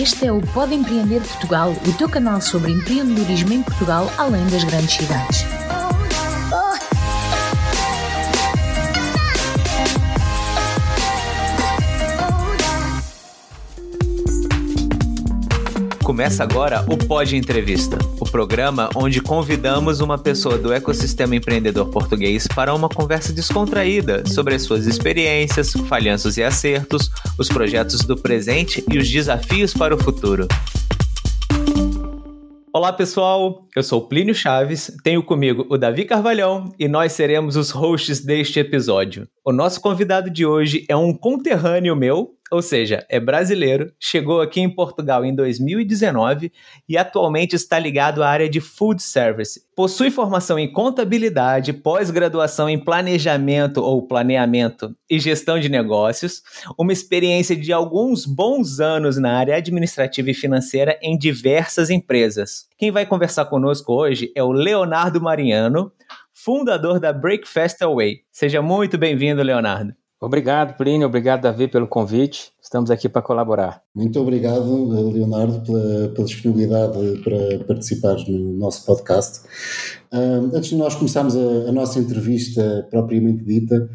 Este é o Pode Empreender Portugal, o teu canal sobre empreendedorismo em Portugal, além das grandes cidades. Começa agora o Pod Entrevista, o programa onde convidamos uma pessoa do ecossistema empreendedor português para uma conversa descontraída sobre as suas experiências, falhanços e acertos, os projetos do presente e os desafios para o futuro. Olá pessoal, eu sou Plínio Chaves, tenho comigo o Davi Carvalhão e nós seremos os hosts deste episódio. O nosso convidado de hoje é um conterrâneo meu, ou seja, é brasileiro, chegou aqui em Portugal em 2019 e atualmente está ligado à área de food service. Possui formação em contabilidade, pós-graduação em planejamento ou planeamento e gestão de negócios, uma experiência de alguns bons anos na área administrativa e financeira em diversas empresas. Quem vai conversar conosco hoje é o Leonardo Mariano, fundador da Breakfast Away. Seja muito bem-vindo, Leonardo. Obrigado, Plínio. Obrigado, Davi, pelo convite. Estamos aqui para colaborar. Muito obrigado, Leonardo, pela, pela disponibilidade para participar no nosso podcast. Uh, antes de nós começarmos a, a, nossa entrevista propriamente dita,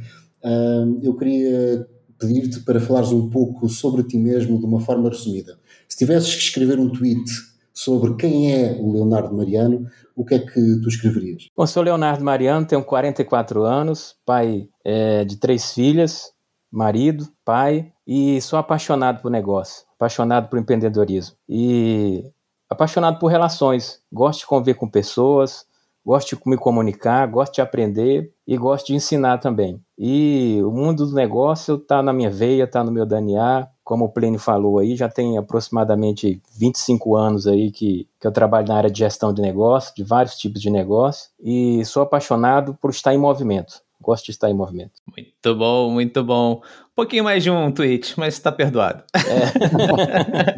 uh, eu queria pedir-te para falares um pouco sobre ti mesmo de uma forma resumida. Se tivesses que escrever um tweet sobre quem é o Leonardo Mariano, o que é que tu escreverias? Bom, sou Leonardo Mariano, tenho 44 anos, pai é, de três filhas, marido, pai, e sou apaixonado por negócio, apaixonado por empreendedorismo e apaixonado por relações. Gosto de conviver com pessoas, gosto de me comunicar, gosto de aprender e gosto de ensinar também. E o mundo do negócio está na minha veia, está no meu DNA, como o Plínio falou aí, já tem aproximadamente 25 anos aí que, que eu trabalho na área de gestão de negócio, de vários tipos de negócio, e sou apaixonado por estar em movimento. Gosto de estar em movimento. Muito bom, muito bom. Um pouquinho mais de um tweet, mas está perdoado. É.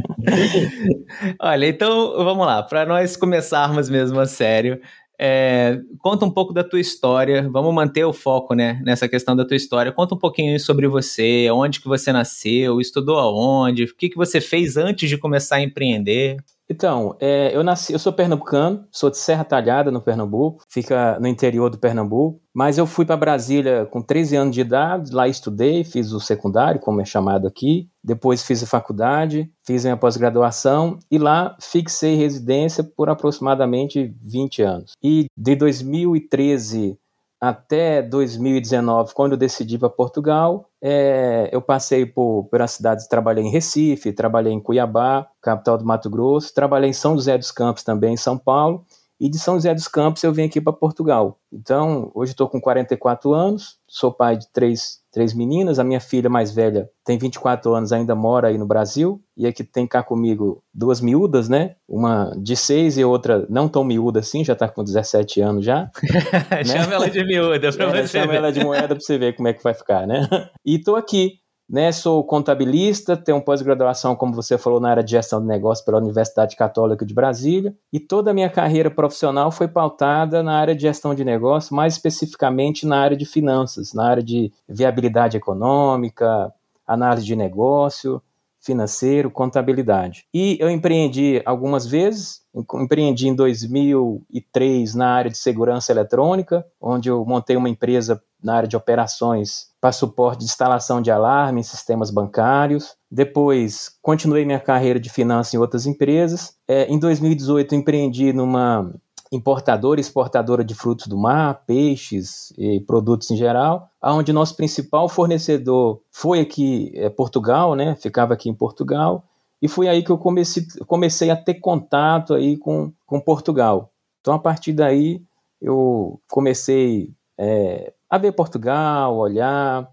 Olha, então vamos lá, para nós começarmos mesmo a sério, é, conta um pouco da tua história, vamos manter o foco né, nessa questão da tua história. Conta um pouquinho sobre você, onde que você nasceu, estudou aonde, o que, que você fez antes de começar a empreender. Então, é, eu nasci, eu sou pernambucano, sou de Serra Talhada, no Pernambuco, fica no interior do Pernambuco, mas eu fui para Brasília com 13 anos de idade, lá estudei, fiz o secundário, como é chamado aqui, depois fiz a faculdade, fiz minha pós-graduação e lá fixei residência por aproximadamente 20 anos. E de 2013 até 2019, quando eu decidi para Portugal, é, eu passei por, pelas cidades, trabalhei em Recife, trabalhei em Cuiabá, capital do Mato Grosso, trabalhei em São José dos Campos também, em São Paulo, e de São José dos Campos eu vim aqui para Portugal. Então, hoje estou com 44 anos, sou pai de três, três meninas, a minha filha mais velha tem 24 anos, ainda mora aí no Brasil, e aqui tem cá comigo duas miúdas, né? Uma de seis e outra não tão miúda assim, já está com 17 anos já. né? Chama ela de miúda para é, você Chama ver. ela de moeda para você ver como é que vai ficar, né? E estou aqui né, sou contabilista, tenho pós-graduação, como você falou, na área de gestão de negócios pela Universidade Católica de Brasília, e toda a minha carreira profissional foi pautada na área de gestão de negócios, mais especificamente na área de finanças, na área de viabilidade econômica, análise de negócio, financeiro, contabilidade. E eu empreendi algumas vezes, empreendi em 2003 na área de segurança eletrônica, onde eu montei uma empresa na área de operações para suporte de instalação de alarme em sistemas bancários. Depois, continuei minha carreira de finanças em outras empresas. É, em 2018, empreendi numa importadora e exportadora de frutos do mar, peixes e produtos em geral, aonde nosso principal fornecedor foi aqui é, Portugal, né? Ficava aqui em Portugal e foi aí que eu comecei, comecei a ter contato aí com, com Portugal. Então a partir daí eu comecei é, a ver Portugal, olhar,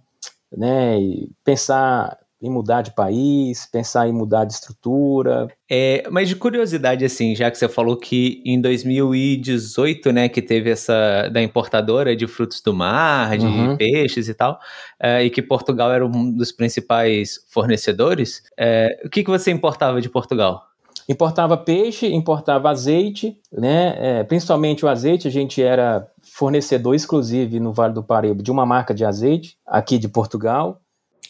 né, e pensar em mudar de país, pensar em mudar de estrutura. É, mas de curiosidade, assim, já que você falou que em 2018, né, que teve essa da importadora de frutos do mar, de uhum. peixes e tal, é, e que Portugal era um dos principais fornecedores, é, o que, que você importava de Portugal? Importava peixe, importava azeite, né? É, principalmente o azeite, a gente era fornecedor exclusivo no Vale do Paraíba de uma marca de azeite, aqui de Portugal.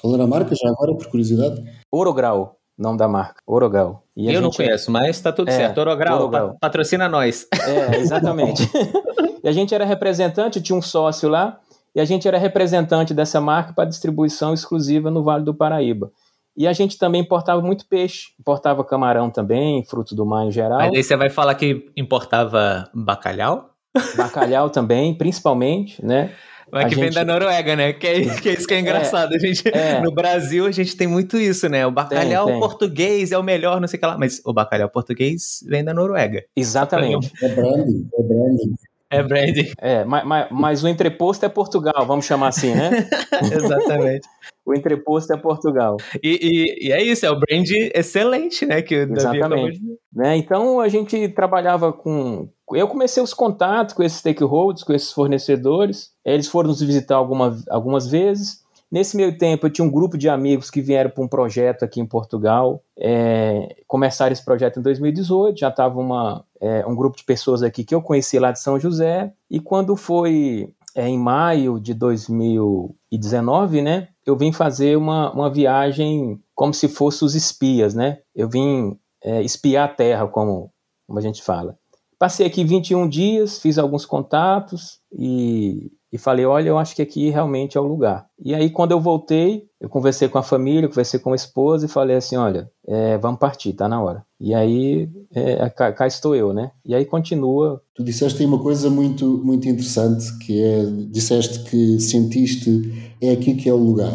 Qual era a marca, já agora, por curiosidade? Ouro Grau. nome da marca, Orogal. E eu não conheço, mas tá tudo é, certo. Orogal, Orogal. patrocina nós. É, exatamente. e a gente era representante, tinha um sócio lá, e a gente era representante dessa marca para distribuição exclusiva no Vale do Paraíba. E a gente também importava muito peixe, importava camarão também, frutos do mar em geral. Mas aí você vai falar que importava bacalhau? Bacalhau também, principalmente, né? Mas que gente... vem da Noruega, né? Que é, que é isso que é, é engraçado. É, a gente, é. No Brasil, a gente tem muito isso, né? O bacalhau tem, tem. português é o melhor, não sei o que lá. Mas o bacalhau português vem da Noruega. Exatamente. É branding, é branding. É branding. É, mas, mas, mas, o entreposto é Portugal, vamos chamar assim, né? Exatamente. o entreposto é Portugal. E, e, e, é isso, é o brand excelente, né? Que Exatamente. De... Né? Então a gente trabalhava com. Eu comecei os contatos com esses stakeholders, com esses fornecedores. Eles foram nos visitar alguma, algumas vezes. Nesse meio tempo, eu tinha um grupo de amigos que vieram para um projeto aqui em Portugal. É, começaram esse projeto em 2018, já estava é, um grupo de pessoas aqui que eu conheci lá de São José. E quando foi é, em maio de 2019, né, eu vim fazer uma, uma viagem como se fosse os espias, né? Eu vim é, espiar a terra, como, como a gente fala. Passei aqui 21 dias, fiz alguns contatos e e falei: olha, eu acho que aqui realmente é o lugar. E aí, quando eu voltei, eu conversei com a família, conversei com a esposa e falei assim: olha, é, vamos partir, tá na hora. E aí, é, cá, cá, estou eu, né? E aí continua. Tu disseste aí uma coisa muito, muito interessante, que é: disseste que sentiste é aqui que é o lugar.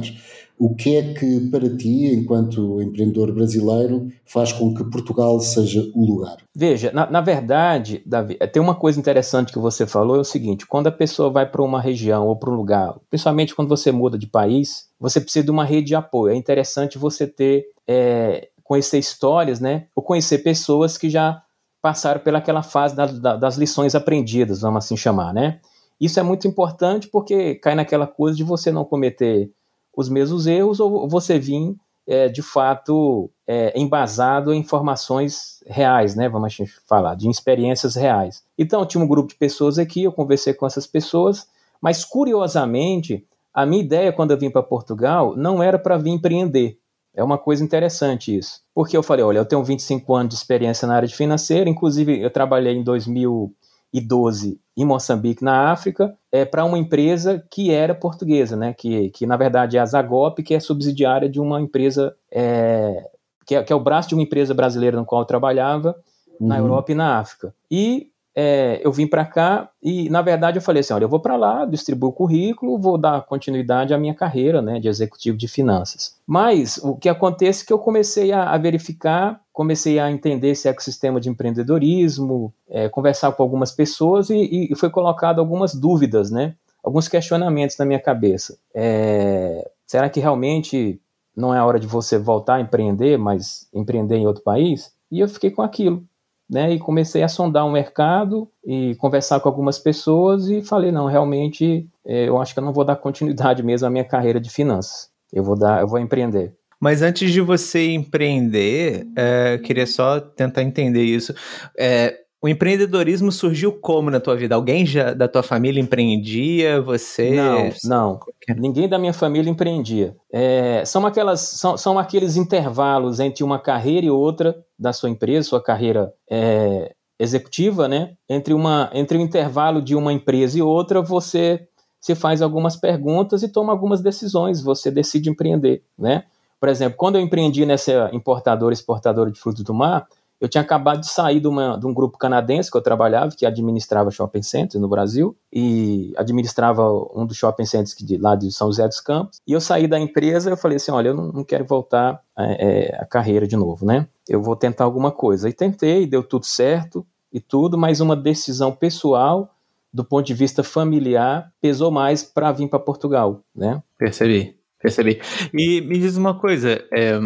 O que é que, para ti, enquanto empreendedor brasileiro, faz com que Portugal seja o lugar? Veja, na, na verdade, Davi, é, tem uma coisa interessante que você falou: é o seguinte, quando a pessoa vai para uma região ou para um lugar, principalmente quando você muda de país, você precisa de uma rede de apoio. É interessante você ter, é, conhecer histórias, né? Ou conhecer pessoas que já passaram pelaquela fase da, da, das lições aprendidas, vamos assim chamar, né? Isso é muito importante porque cai naquela coisa de você não cometer os mesmos erros ou você vir é, de fato é, embasado em informações reais, né? Vamos falar, de experiências reais. Então, tinha um grupo de pessoas aqui, eu conversei com essas pessoas, mas curiosamente, a minha ideia quando eu vim para Portugal não era para vir empreender. É uma coisa interessante isso. Porque eu falei, olha, eu tenho 25 anos de experiência na área financeira, inclusive eu trabalhei em 2000 2012 em Moçambique, na África, é, para uma empresa que era portuguesa, né? que, que na verdade é a Zagop, que é subsidiária de uma empresa, é, que, é, que é o braço de uma empresa brasileira no qual eu trabalhava, uhum. na Europa e na África. E é, eu vim para cá e, na verdade, eu falei assim: olha, eu vou para lá, distribuo o currículo, vou dar continuidade à minha carreira né, de executivo de finanças. Mas o que acontece é que eu comecei a, a verificar, comecei a entender esse ecossistema de empreendedorismo, é, conversar com algumas pessoas e, e foi colocado algumas dúvidas, né, alguns questionamentos na minha cabeça. É, será que realmente não é a hora de você voltar a empreender, mas empreender em outro país? E eu fiquei com aquilo né? E comecei a sondar o mercado e conversar com algumas pessoas e falei não, realmente é, eu acho que eu não vou dar continuidade mesmo à minha carreira de finanças. Eu vou dar, eu vou empreender. Mas antes de você empreender, é, queria só tentar entender isso. É, o empreendedorismo surgiu como na tua vida? Alguém já da tua família empreendia? Você? Não, não. Ninguém da minha família empreendia. É, são, aquelas, são, são aqueles intervalos entre uma carreira e outra da sua empresa, sua carreira é, executiva, né? Entre, uma, entre o intervalo de uma empresa e outra, você se faz algumas perguntas e toma algumas decisões. Você decide empreender, né? Por exemplo, quando eu empreendi nessa importadora exportadora de frutos do mar, eu tinha acabado de sair de, uma, de, um grupo canadense que eu trabalhava, que administrava shopping centers no Brasil, e administrava um dos shopping centers de, lá de São José dos Campos. E eu saí da empresa eu falei assim: olha, eu não, não quero voltar é, é, a carreira de novo, né? Eu vou tentar alguma coisa. E tentei, deu tudo certo e tudo, mas uma decisão pessoal, do ponto de vista familiar, pesou mais para vir para Portugal, né? Percebi, percebi. E me diz uma coisa. É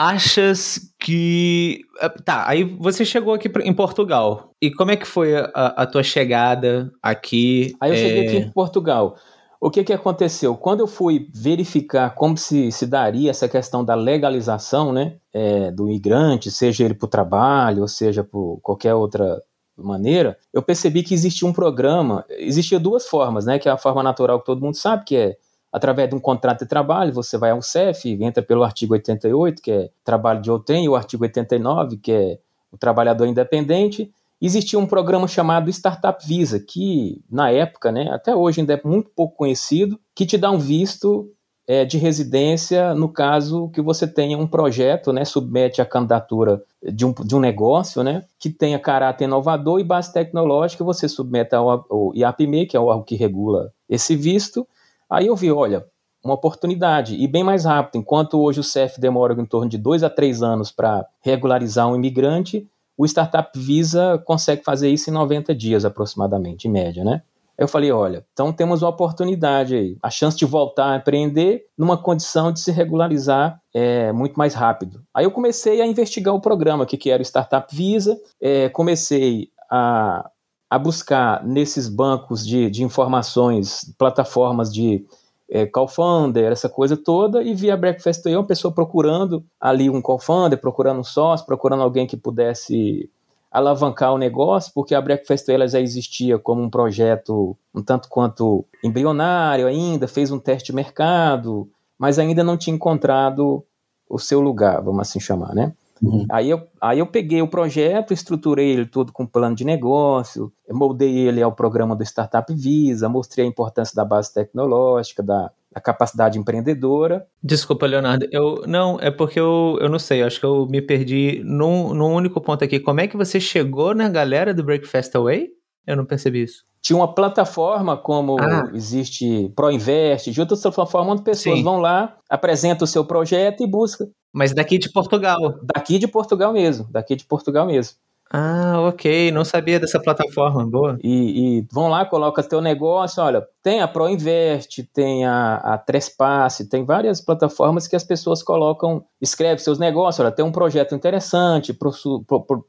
achas que. Ah, tá, aí você chegou aqui em Portugal. E como é que foi a, a tua chegada aqui? Aí eu é... cheguei aqui em Portugal. O que, que aconteceu? Quando eu fui verificar como se, se daria essa questão da legalização né, é, do imigrante, seja ele para o trabalho, ou seja por qualquer outra maneira, eu percebi que existia um programa, existia duas formas, né, que é a forma natural que todo mundo sabe, que é através de um contrato de trabalho, você vai ao CEF, entra pelo artigo 88, que é trabalho de outrem, e o artigo 89, que é o trabalhador independente. Existia um programa chamado Startup Visa, que na época, né, até hoje ainda é muito pouco conhecido, que te dá um visto é, de residência no caso que você tenha um projeto, né, submete a candidatura de um, de um negócio, né, que tenha caráter inovador e base tecnológica, você submete ao, ao IAPME, que é o órgão que regula esse visto. Aí eu vi, olha, uma oportunidade e bem mais rápido. Enquanto hoje o CEF demora em torno de dois a três anos para regularizar um imigrante, o Startup Visa consegue fazer isso em 90 dias aproximadamente, em média, né? eu falei, olha, então temos uma oportunidade aí, a chance de voltar a empreender numa condição de se regularizar é, muito mais rápido. Aí eu comecei a investigar o programa, o que, que era o Startup Visa, é, comecei a, a buscar nesses bancos de, de informações, plataformas de é, co-founder, essa coisa toda, e vi a Breakfast aí uma pessoa procurando ali um co-founder, procurando um sócio, procurando alguém que pudesse alavancar o negócio, porque a Breakfast ela já existia como um projeto um tanto quanto embrionário ainda, fez um teste de mercado, mas ainda não tinha encontrado o seu lugar, vamos assim chamar, né? Uhum. Aí, eu, aí eu peguei o projeto, estruturei ele todo com plano de negócio, moldei ele ao programa do Startup Visa, mostrei a importância da base tecnológica, da, a capacidade empreendedora. Desculpa, Leonardo. Eu não, é porque eu, eu não sei, eu acho que eu me perdi num, num único ponto aqui. Como é que você chegou na galera do Breakfast Away? Eu não percebi isso. Tinha uma plataforma como ah. existe ProInvest, de outras plataformas onde pessoas Sim. vão lá, apresentam o seu projeto e buscam. Mas daqui de Portugal. Daqui de Portugal mesmo, daqui de Portugal mesmo. Ah, ok. Não sabia dessa plataforma. Boa. E, e vão lá, coloca teu negócio. Olha, tem a ProInvest, tem a, a Trespasse, tem várias plataformas que as pessoas colocam, escreve seus negócios. Olha, tem um projeto interessante,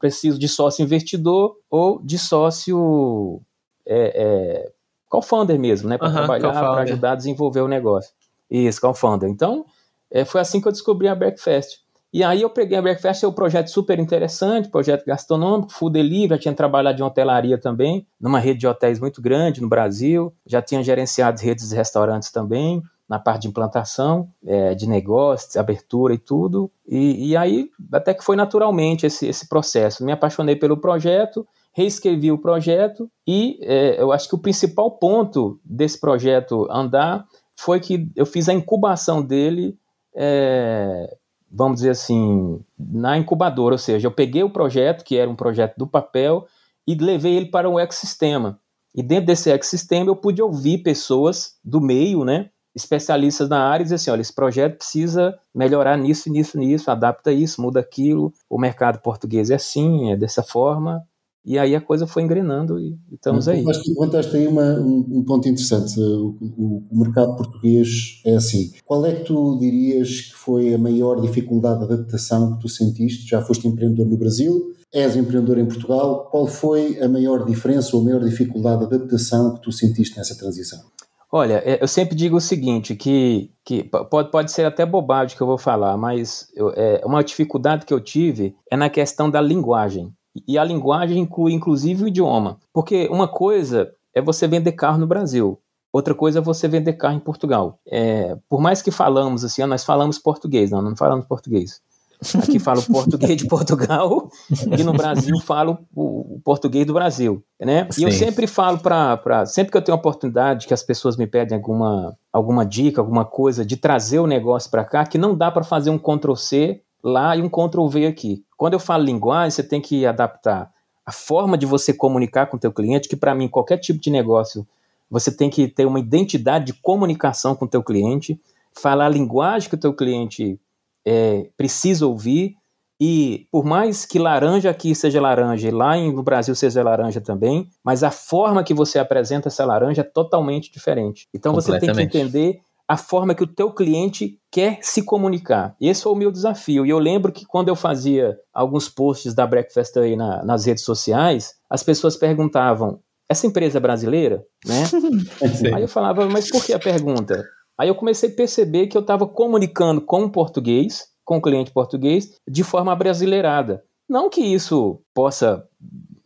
preciso de sócio investidor ou de sócio é, é, co-founder mesmo, né? Para uhum, trabalhar, para ajudar a desenvolver o negócio. Isso, co-founder. Então, é, foi assim que eu descobri a Breakfast. E aí eu peguei a Breakfast, é um projeto super interessante, projeto gastronômico, food delivery, já tinha trabalhado em hotelaria também, numa rede de hotéis muito grande no Brasil, já tinha gerenciado redes de restaurantes também, na parte de implantação, é, de negócios, abertura e tudo. E, e, aí, até que foi naturalmente esse, esse processo. Me apaixonei pelo projeto, reescrevi o projeto e é, eu acho que o principal ponto desse projeto andar foi que eu fiz a incubação dele é, vamos dizer assim, na incubadora, ou seja, eu peguei o projeto, que era um projeto do papel, e levei ele para um ecossistema. E dentro desse ecossistema eu pude ouvir pessoas do meio, né, especialistas na área, e dizer assim, olha, esse projeto precisa melhorar nisso, nisso, nisso, adapta isso, muda aquilo, o mercado português é assim, é dessa forma, e aí a coisa foi engrenando e estamos aí. Acho que levantaste aí uma, um, um, ponto interessante. O, o, o, mercado português é assim. Qual é que tu dirias que foi a maior dificuldade de adaptação que tu sentiste? Já foste empreendedor no Brasil, és empreendedor em Portugal. Qual foi a maior diferença ou a maior dificuldade de adaptação que tu sentiste nessa transição? Olha, é, eu sempre digo o seguinte, que, que pode, pode ser até bobagem que eu vou falar, mas eu, é, uma dificuldade que eu tive é na questão da linguagem. E a linguagem inclui inclusive o idioma. Porque uma coisa é você vender carro no Brasil, outra coisa é você vender carro em Portugal. É, por mais que falamos assim, nós falamos português, não, não falamos português. Aqui falo português de Portugal e no Brasil falo o, português do Brasil, né? Sim. E eu sempre falo para sempre que eu tenho oportunidade que as pessoas me pedem alguma alguma dica, alguma coisa de trazer o negócio para cá, que não dá para fazer um Ctrl C lá e um Ctrl V aqui. Quando eu falo linguagem, você tem que adaptar a forma de você comunicar com o teu cliente, que para mim qualquer tipo de negócio, você tem que ter uma identidade de comunicação com o teu cliente, falar a linguagem que o teu cliente é, precisa ouvir, e por mais que laranja aqui seja laranja e lá no Brasil seja laranja também, mas a forma que você apresenta essa laranja é totalmente diferente. Então você tem que entender a forma que o teu cliente quer se comunicar. Esse foi o meu desafio. E eu lembro que quando eu fazia alguns posts da Breakfast aí na, nas redes sociais, as pessoas perguntavam: essa empresa é brasileira? Né? aí eu falava, mas por que a pergunta? Aí eu comecei a perceber que eu estava comunicando com o português, com o cliente português, de forma brasileirada. Não que isso possa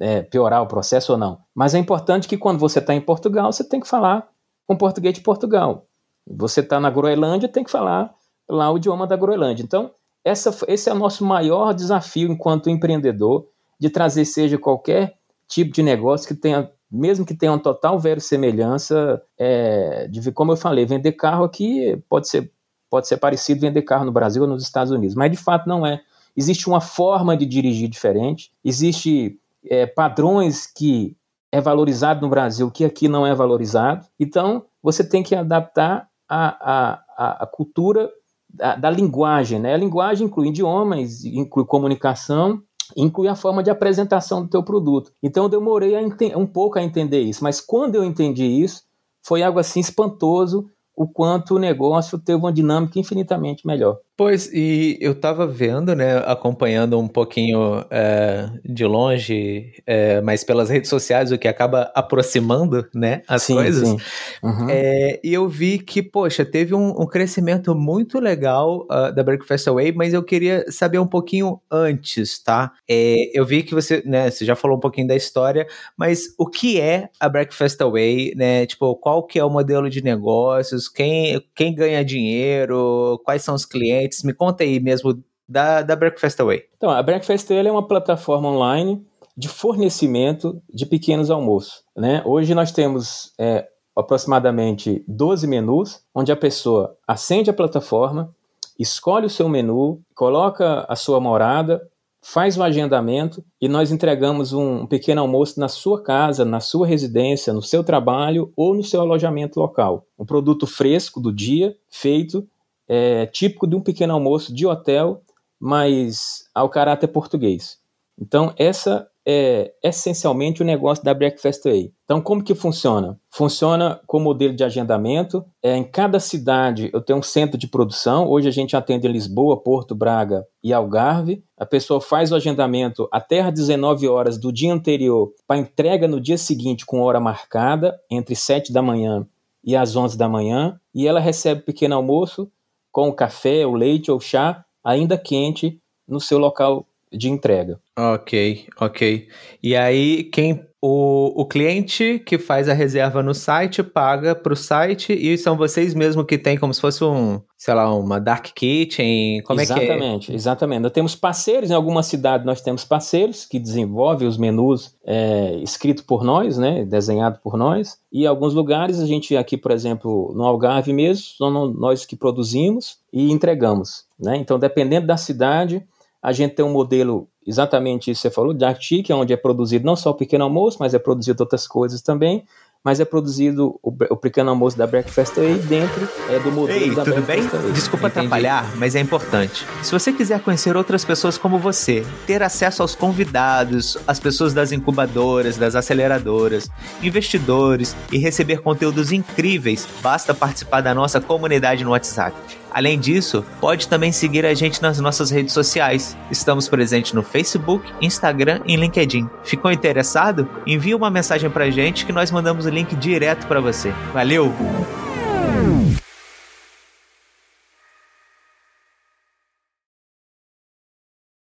é, piorar o processo ou não, mas é importante que quando você está em Portugal, você tem que falar com português de Portugal. Você está na Groenlândia, tem que falar lá o idioma da Groenlândia. Então, essa, esse é o nosso maior desafio enquanto empreendedor, de trazer seja qualquer tipo de negócio que tenha, mesmo que tenha uma total verossemelhança, é, de como eu falei, vender carro aqui pode ser, pode ser parecido vender carro no Brasil ou nos Estados Unidos, mas de fato não é. Existe uma forma de dirigir diferente, existe é, padrões que é valorizado no Brasil que aqui não é valorizado. Então, você tem que adaptar a, a, a cultura da, da, linguagem. Né? A linguagem inclui idiomas, inclui comunicação, inclui a forma de apresentação do teu produto. Então, eu demorei um pouco a entender isso, mas quando eu entendi isso, foi algo assim espantoso o quanto o negócio teve uma dinâmica infinitamente melhor. Pois, e eu estava vendo, né, acompanhando um pouquinho é, de longe, é, mas pelas redes sociais, o que acaba aproximando, né, as sim, coisas. Sim. Uhum. É, e eu vi que, poxa, teve um, um crescimento muito legal uh, da Breakfast Away, mas eu queria saber um pouquinho antes, tá? É, eu vi que você, né, você já falou um pouquinho da história, mas o que é a Breakfast Away, né? Tipo, qual que é o modelo de negócios, quem, quem ganha dinheiro, quais são os clientes, Me conta aí mesmo da, da Breakfast Away. Então, a Breakfast Away é uma plataforma online de fornecimento de pequenos almoços. Né? Hoje nós temos é, aproximadamente 12 menus, onde a pessoa acende a plataforma, escolhe o seu menu, coloca a sua morada, faz o agendamento e nós entregamos um pequeno almoço na sua casa, na sua residência, no seu trabalho ou no seu alojamento local. Um produto fresco do dia, feito é, típico de um pequeno almoço de hotel, mas ao caráter português. Então, essa é essencialmente o negócio da Breakfast Way. Então, como que funciona? Funciona com modelo de agendamento. É, em cada cidade eu tenho um centro de produção. Hoje a gente atende em Lisboa, Porto, Braga e Algarve. A pessoa faz o agendamento até às 19 horas do dia anterior para entrega no dia seguinte com hora marcada, entre 7 da manhã e às 11 da manhã. E ela recebe pequeno almoço com o café, o leite ou chá ainda quente no seu local de entrega. Ok, ok. E aí, quem o, o cliente que faz a reserva no site paga para o site e são vocês mesmo que tem como se fosse um, sei lá, uma dark kitchen, como exatamente, é que é? Exatamente, exatamente. Nós temos parceiros, em alguma cidade nós temos parceiros que desenvolvem os menus é, escritos por nós, né, desenhado por nós, e em alguns lugares a gente aqui, por exemplo, no Algarve mesmo, somos nós que produzimos e entregamos, né? Então, dependendo da cidade, a gente tem um modelo exatamente isso que você falou, Dark Chic, onde é produzido não só o pequeno almoço, mas é produzido outras coisas também, mas é produzido o, o pequeno almoço da Breakfast aí dentro é, do modelo Ei, da tudo Breakfast bem? Away. Desculpa Entendi. atrapalhar, mas é importante. Se você quiser conhecer outras pessoas como você, ter acesso aos convidados, as pessoas das incubadoras, das aceleradoras, investidores e receber conteúdos incríveis, basta participar da nossa comunidade no WhatsApp. Além disso, pode também seguir a gente nas nossas redes sociais. Estamos presentes no Facebook, Instagram e LinkedIn. Ficou interessado? Envie uma mensagem pra gente que nós mandamos o link direto para você. Valeu!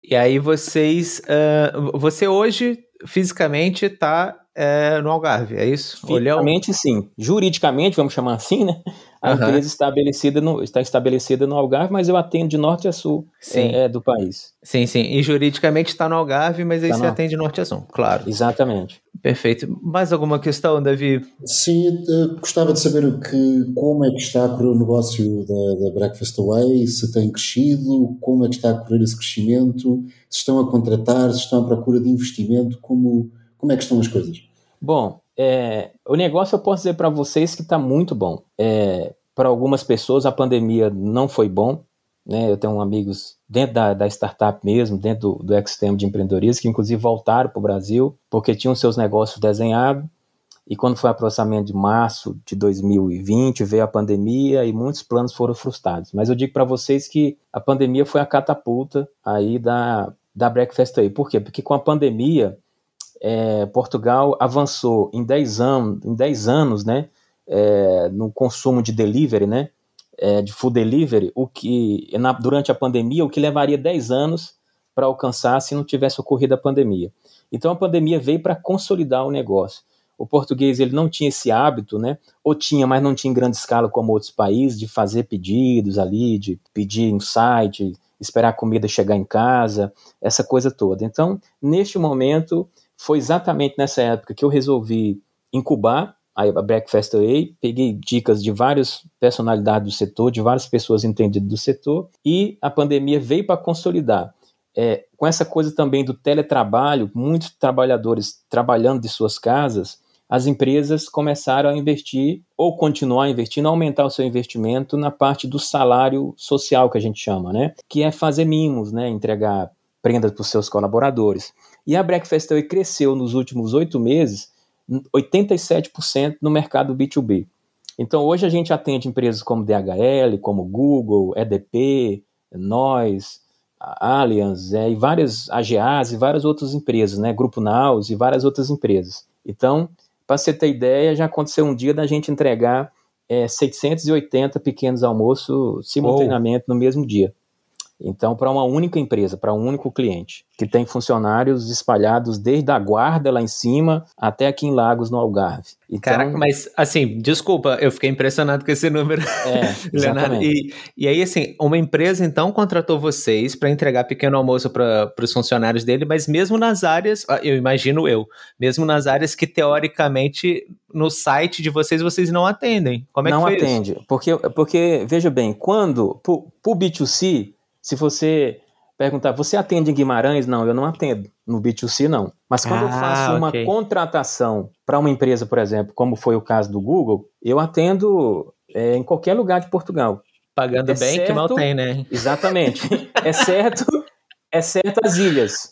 E aí vocês, uh, você hoje fisicamente está é, no Algarve, é isso? Fisicamente sim. Juridicamente, vamos chamar assim, né? A uhum. empresa estabelecida no, está estabelecida no Algarve, mas eu atendo de norte a sul é, é, do país. Sim, sim. E juridicamente está no Algarve, mas aí tá você no... atende de norte a sul, claro. Exatamente. Perfeito. Mais alguma questão, Davi? Sim, gostava de saber o que, como é que está a correr o negócio da, da Breakfast Away, se tem crescido, como é que está a correr esse crescimento, se estão a contratar, se estão à procura de investimento, como, como é que estão as coisas? Bom, é, o negócio eu posso dizer para vocês que está muito bom. É, para algumas pessoas a pandemia não foi bom. Né? Eu tenho amigos dentro da, da startup mesmo, dentro do, do ecossistema de empreendedorismo, que inclusive voltaram para o Brasil porque tinham seus negócios desenhados. E quando foi o processamento de março de 2020, veio a pandemia e muitos planos foram frustrados. Mas eu digo para vocês que a pandemia foi a catapulta aí da, da Breakfast aí. Por quê? Porque com a pandemia é, Portugal avançou em 10 anos, em 10 anos né, é, no consumo de delivery, né, é, de food delivery, o que na, durante a pandemia, o que levaria 10 anos para alcançar se não tivesse ocorrido a pandemia. Então a pandemia veio para consolidar o negócio. o português ele não tinha esse hábito, né? Ou tinha, mas não tinha em grande escala como outros países, de fazer pedidos ali, de pedir um site, esperar a comida chegar em casa, essa coisa toda. Então, neste momento, foi exatamente nessa época que eu resolvi incubar a Breakfast Away, peguei dicas de várias personalidades do setor, de várias pessoas entendidas do setor, e a pandemia veio para consolidar. É, com essa coisa também do teletrabalho, muitos trabalhadores trabalhando de suas casas, as empresas começaram a investir ou continuar investindo, aumentar o seu investimento na parte do salário social que a gente chama, né? Que é fazer mimos, né? Entregar prendas para os seus colaboradores. E a Breakfast Away cresceu nos últimos oito meses 87% no mercado B2B. Então, hoje a gente atende empresas como DHL, como Google, EDP, Nós, Allianz, é, e várias AGAs e várias outras empresas, né? Grupo Naus e várias outras empresas. Então, para você ter ideia, já aconteceu um dia da gente entregar é, 680 pequenos almoços simultaneamente oh. no mesmo dia. Então, para uma única empresa, para um único cliente, que tem funcionários espalhados desde a guarda lá em cima até aqui em Lagos, no Algarve. Então, Caraca, mas assim, desculpa, eu fiquei impressionado com esse número, é, Leonardo. E, e aí, assim, uma empresa então contratou vocês para entregar pequeno almoço para os funcionários dele, mas mesmo nas áreas, ah, eu imagino eu, mesmo nas áreas que teoricamente no site de vocês vocês não atendem. Como é não que Não atende, porque, porque veja bem, quando para o B2C se você perguntar, você atende em Guimarães? Não, eu não atendo. No B2C, não. Mas quando ah, eu faço uma okay. contratação para uma empresa, por exemplo, como foi o caso do Google, eu atendo é, em qualquer lugar de Portugal. Pagando exceto, bem, que mal tem, né? Exatamente. exceto, exceto as ilhas.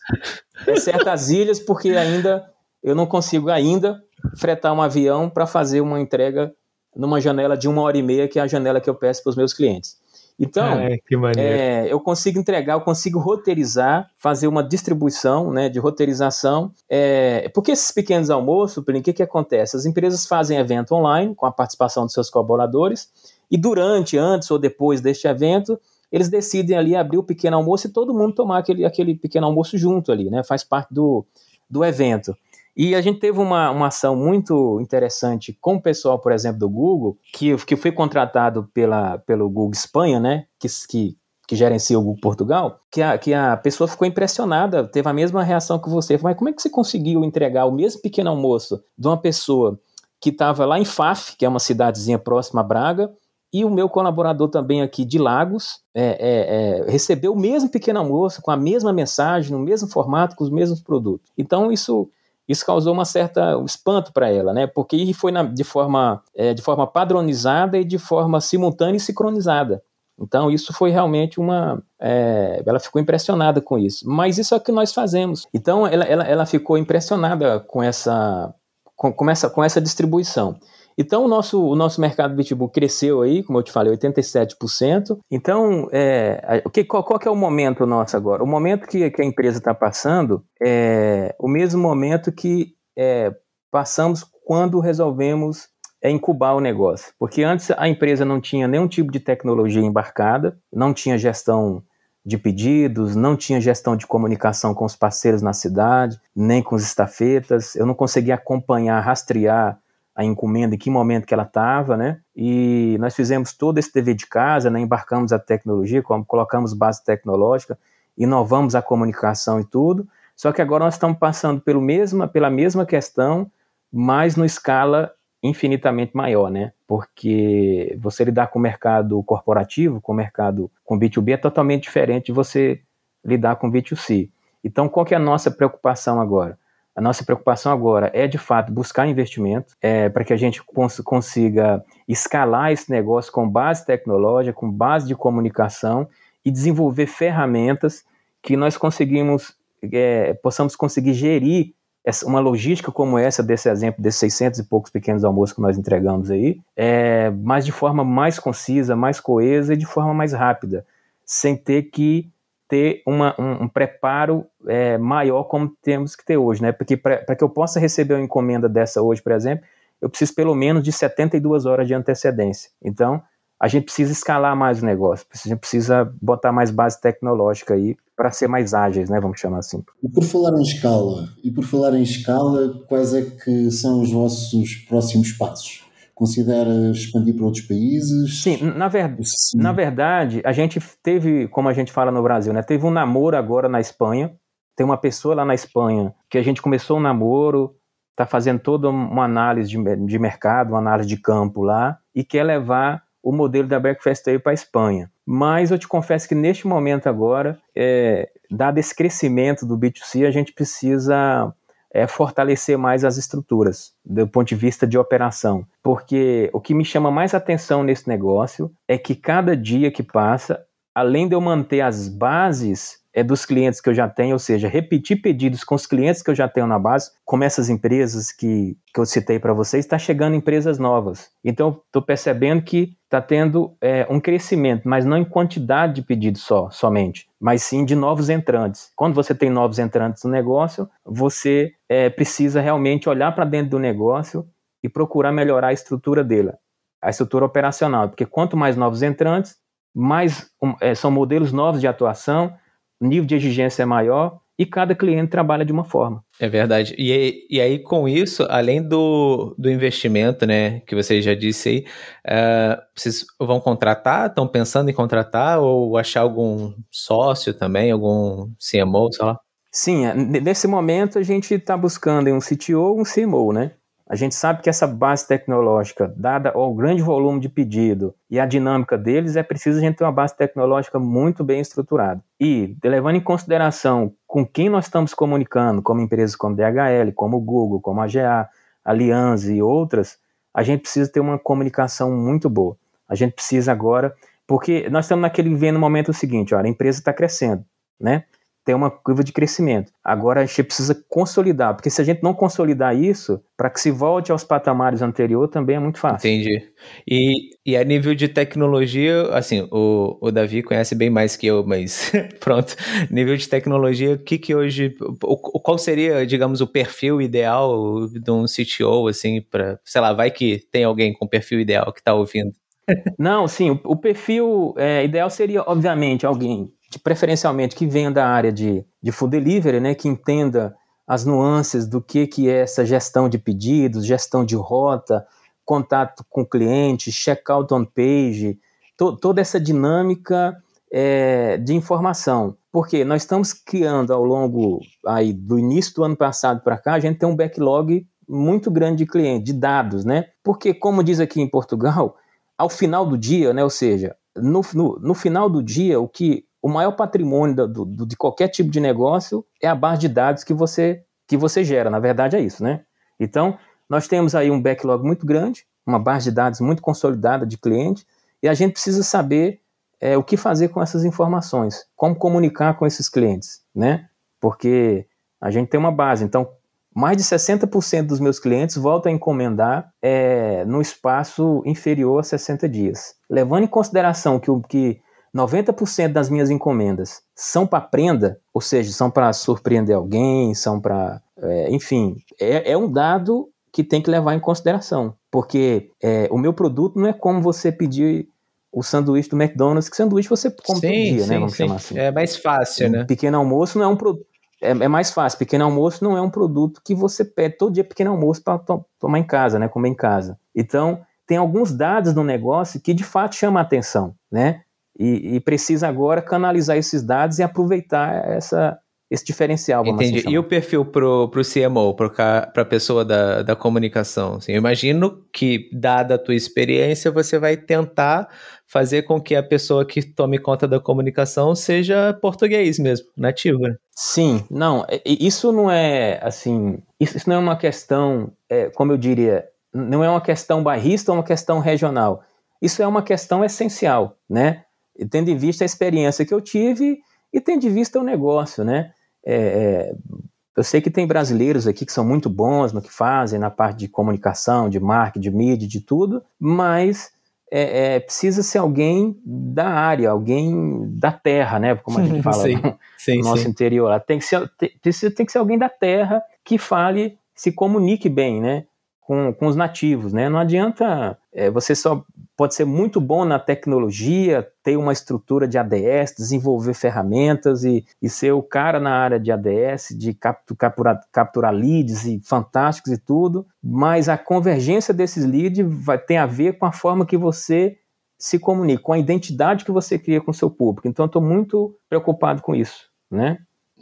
Exceto as ilhas, porque ainda eu não consigo ainda fretar um avião para fazer uma entrega numa janela de uma hora e meia, que é a janela que eu peço para os meus clientes. Então, é, é, eu consigo entregar, eu consigo roteirizar, fazer uma distribuição né, de roteirização. É, porque esses pequenos almoços, o que, que acontece? As empresas fazem evento online com a participação dos seus colaboradores e durante, antes ou depois deste evento, eles decidem ali abrir o pequeno almoço e todo mundo tomar aquele, aquele pequeno almoço junto ali, né? Faz parte do, do evento. E a gente teve uma, uma ação muito interessante com o pessoal, por exemplo, do Google, que, que foi contratado pela, pelo Google Espanha, né? Que, que, que gerencia o Google Portugal, que a, que a pessoa ficou impressionada, teve a mesma reação que você. Mas como é que você conseguiu entregar o mesmo pequeno almoço de uma pessoa que estava lá em Faf, que é uma cidadezinha próxima a Braga, e o meu colaborador também aqui de Lagos é, é, é, recebeu o mesmo pequeno almoço, com a mesma mensagem, no mesmo formato, com os mesmos produtos. Então, isso isso causou uma certa espanto para ela, né? Porque foi na, de, forma, é, de forma padronizada e de forma simultânea e sincronizada. Então, isso foi realmente uma. É, ela ficou impressionada com isso. Mas isso é o que nós fazemos. Então, ela, ela, ela ficou impressionada com essa, com, com, essa, com essa distribuição. Então, o nosso, o nosso mercado B2B cresceu aí, como eu te falei, 87%. Então, é, que, qual, qual que é o momento nosso agora? O momento que, que a empresa está passando é o mesmo momento que é, passamos quando resolvemos é incubar o negócio. Porque antes a empresa não tinha nenhum tipo de tecnologia embarcada, não tinha gestão de pedidos, não tinha gestão de comunicação com os parceiros na cidade, nem com os estafetas, eu não conseguia acompanhar, rastrear a encomenda, em que momento que ela estava, né? E nós fizemos todo esse dever de casa, né? embarcamos a tecnologia, colocamos base tecnológica, inovamos a comunicação e tudo. Só que agora nós estamos passando pelo mesma, pela mesma questão, mas numa escala infinitamente maior, né? Porque você lidar com o mercado corporativo, com o mercado com B2B é totalmente diferente de você lidar com B2C. Então, qual que é a nossa preocupação agora? A nossa preocupação agora é, de fato, buscar investimento é, para que a gente cons consiga escalar esse negócio com base tecnológica, com base de comunicação e desenvolver ferramentas que nós conseguimos, é, possamos conseguir gerir essa, uma logística como essa, desse exemplo, desses 600 e poucos pequenos almoços que nós entregamos aí, é, mas de forma mais concisa, mais coesa e de forma mais rápida, sem ter que ter uma, um, um, preparo é, maior como temos que ter hoje, né? Porque para que eu possa receber uma encomenda dessa hoje, por exemplo, eu preciso pelo menos de 72 horas de antecedência. Então, a gente precisa escalar mais o negócio, a gente precisa botar mais base tecnológica aí para ser mais ágeis, né, vamos chamar assim. E por falar em escala, e por falar em escala, quais é que são os vossos próximos passos? Considera expandir para outros países? Sim, na, ver... Sim. na verdade, a gente teve, como a gente fala no Brasil, né, teve um namoro agora na Espanha, tem uma pessoa lá na Espanha que a gente começou um namoro, está fazendo toda uma análise de, de mercado, uma análise de campo lá, e quer levar o modelo da Breakfast Day para a Espanha. Mas eu te confesso que neste momento agora, é, dado esse crescimento do B2C, a gente precisa é, fortalecer mais as estruturas do ponto de vista de operação. Porque o que me chama mais atenção nesse negócio é que cada dia que passa, além de eu manter as bases é dos clientes que eu já tenho, ou seja, repetir pedidos com os clientes que eu já tenho na base, como essas empresas que, que eu citei para vocês, está chegando empresas novas. Então, estou percebendo que está tendo é, um crescimento, mas não em quantidade de pedidos só, somente, mas sim de novos entrantes. Quando você tem novos entrantes no negócio, você é, precisa realmente olhar para dentro do negócio e procurar melhorar a estrutura dele, a estrutura operacional, porque quanto mais novos entrantes, mais um, é, são modelos novos de atuação, o nível de exigência é maior e cada cliente trabalha de uma forma. É verdade. E, e aí, com isso, além do, do investimento, né, que você já disse aí, uh, vocês vão contratar? Estão pensando em contratar ou achar algum sócio também, algum CMO, sei lá? Sim, é, nesse momento a gente está buscando um CTO ou um CMO, né? A gente sabe que essa base tecnológica, dada o grande volume de pedido e a dinâmica deles, é preciso a gente ter uma base tecnológica muito bem estruturada. E, levando em consideração com quem nós estamos comunicando, como empresas como DHL, como Google, como a GA, Aliança e outras, a gente precisa ter uma comunicação muito boa. A gente precisa agora, porque nós estamos naquele vendo momento seguinte, olha, a empresa está crescendo, né? Tem uma curva de crescimento. Agora a gente precisa consolidar, porque se a gente não consolidar isso, para que se volte aos patamares anteriores também é muito fácil. Entendi. E, e a nível de tecnologia, assim, o, o Davi conhece bem mais que eu, mas pronto. Nível de tecnologia, o que que hoje, o, qual seria, digamos, o perfil ideal de um CTO, assim, para, sei lá, vai que tem alguém com perfil ideal que está ouvindo. Não, sim, o, o perfil é, ideal seria, obviamente, alguém de preferencialmente que venha da área de, de food delivery, né, que entenda as nuances do que, que é essa gestão de pedidos, gestão de rota, contato com o cliente, checkout on page, to, toda essa dinâmica é, de informação. Porque nós estamos criando ao longo aí, do início do ano passado para cá, a gente tem um backlog muito grande de clientes, de dados, né? Porque, como diz aqui em Portugal, ao final do dia, né, ou seja, no, no, no final do dia, o que o maior patrimônio do, do, de qualquer tipo de negócio é a base de dados que você, que você gera. Na verdade, é isso, né? Então, nós temos aí um backlog muito grande, uma base de dados muito consolidada de clientes, e a gente precisa saber é, o que fazer com essas informações, como comunicar com esses clientes, né? Porque a gente tem uma base. Então, mais de 60% dos meus clientes voltam a encomendar é, no espaço inferior a 60 dias. Levando em consideração que o que 90% das minhas encomendas são para prenda, ou seja, são para surpreender alguém, são para. É, enfim, é, é, um dado que tem que levar em consideração. Porque é, o meu produto não é como você pedir o sanduíche do McDonald's, que sanduíche você come sim, todo dia, né, sim, né? Vamos sim. chamar assim. É mais fácil, um né? Pequeno almoço não é um produto. É, é, mais fácil. Pequeno almoço não é um produto que você pede todo dia pequeno almoço para to tomar em casa, né? Comer em casa. Então, tem alguns dados no negócio que de fato chamam a atenção, né? E, e, precisa agora canalizar esses dados e aproveitar essa, esse diferencial. Vamos assim Entendi. Assim e o perfil para o CMO, para a pessoa da, da comunicação? Assim, eu imagino que, dada a tua experiência, você vai tentar fazer com que a pessoa que tome conta da comunicação seja português mesmo, nativo. Né? Sim, não, isso não é assim, isso, isso não é uma questão, é, como eu diria, não é uma questão bairrista ou uma questão regional. Isso é uma questão essencial, né? Tendo em vista a experiência que eu tive e tendo em vista o negócio, né? É, é, eu sei que tem brasileiros aqui que são muito bons no que fazem, na parte de comunicação, de marketing, de mídia, de tudo, mas é, é, precisa ser alguém da área, alguém da terra, né? Como a gente fala sim, no, sim, no nosso sim. interior. Tem que, ser, tem, precisa, tem que ser alguém da terra que fale, se comunique bem, né? Com, com os nativos, né? Não adianta É, você só pode ser muito bom na tecnologia, ter uma estrutura de ADS, desenvolver ferramentas e, e ser o cara na área de ADS, de capturar, capturar leads e fantásticos e tudo, mas a convergência desses leads vai ter a ver com a forma que você se comunica, com a identidade que você cria com o seu público. Então, estou muito preocupado com isso, né?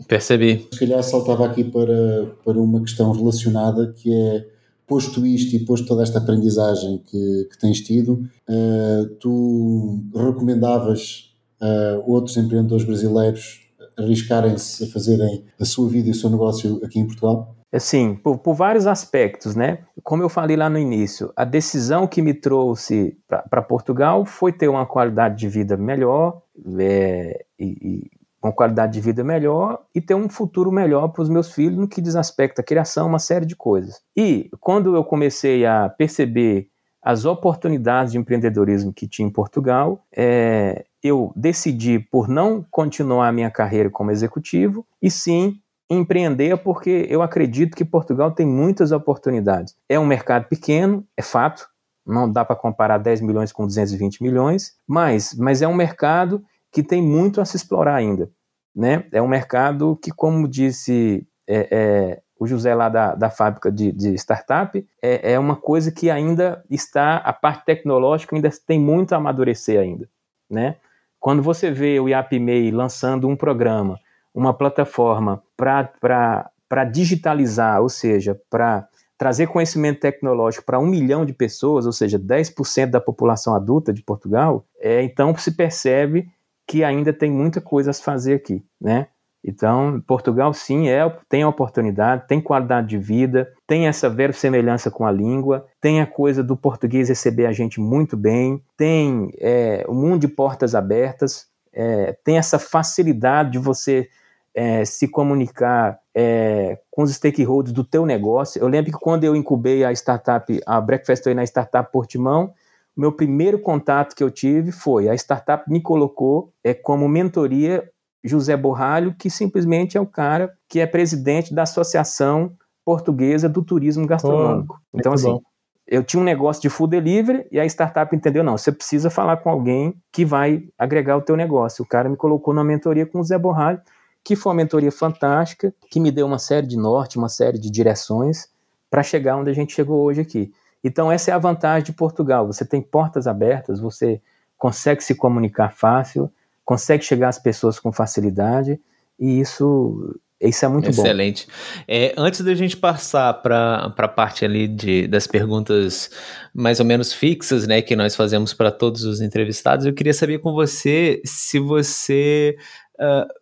Percebi. Se calhar saltava aqui para, para uma questão relacionada que é posto isto e posto toda esta aprendizagem que, que tens tido, uh, tu recomendavas a uh, outros empreendedores brasileiros arriscarem-se a fazerem a sua vida e o seu negócio aqui em Portugal? Sim, por, por, vários aspectos, né? Como eu falei lá no início, a decisão que me trouxe para Portugal foi ter uma qualidade de vida melhor é, e, uma qualidade de vida melhor e ter um futuro melhor para os meus filhos no que diz respeito à criação, uma série de coisas. E quando eu comecei a perceber as oportunidades de empreendedorismo que tinha em Portugal, é, eu decidi por não continuar a minha carreira como executivo e sim empreender porque eu acredito que Portugal tem muitas oportunidades. É um mercado pequeno, é fato, não dá para comparar 10 milhões com 220 milhões, mas, mas é um mercado que tem muito a se explorar ainda. Né? É um mercado que, como disse é, é, o José lá da, da fábrica de, de startup, é, é, uma coisa que ainda está, a parte tecnológica ainda tem muito a amadurecer ainda. Né? Quando você vê o IAPMEI lançando um programa, uma plataforma para digitalizar, ou seja, para trazer conhecimento tecnológico para um milhão de pessoas, ou seja, 10% da população adulta de Portugal, é, então se percebe que ainda tem muita coisa a se fazer aqui, né? Então, Portugal sim é, tem oportunidade, tem qualidade de vida, tem essa verossemelhança com a língua, tem a coisa do português receber a gente muito bem, tem é, um mundo de portas abertas, é, tem essa facilidade de você é, se comunicar é, com os stakeholders do teu negócio. Eu lembro que quando eu incubei a startup, a Breakfast na startup Portimão, meu primeiro contato que eu tive foi a startup me colocou é, como mentoria José Borralho, que simplesmente é o cara que é presidente da Associação Portuguesa do Turismo Gastronômico. Oh, então, assim, bom. eu tinha um negócio de food delivery e a startup entendeu, não, você precisa falar com alguém que vai agregar o teu negócio. O cara me colocou na mentoria com o Zé Borralho, que foi uma mentoria fantástica, que me deu uma série de norte, uma série de direções para chegar onde a gente chegou hoje aqui. Então, essa é a vantagem de Portugal. Você tem portas abertas, você consegue se comunicar fácil, consegue chegar às pessoas com facilidade, e isso, isso é muito Excelente. bom. Excelente. É, antes da gente passar para a parte ali de, das perguntas mais ou menos fixas, né, que nós fazemos para todos os entrevistados, eu queria saber com você se você. Uh,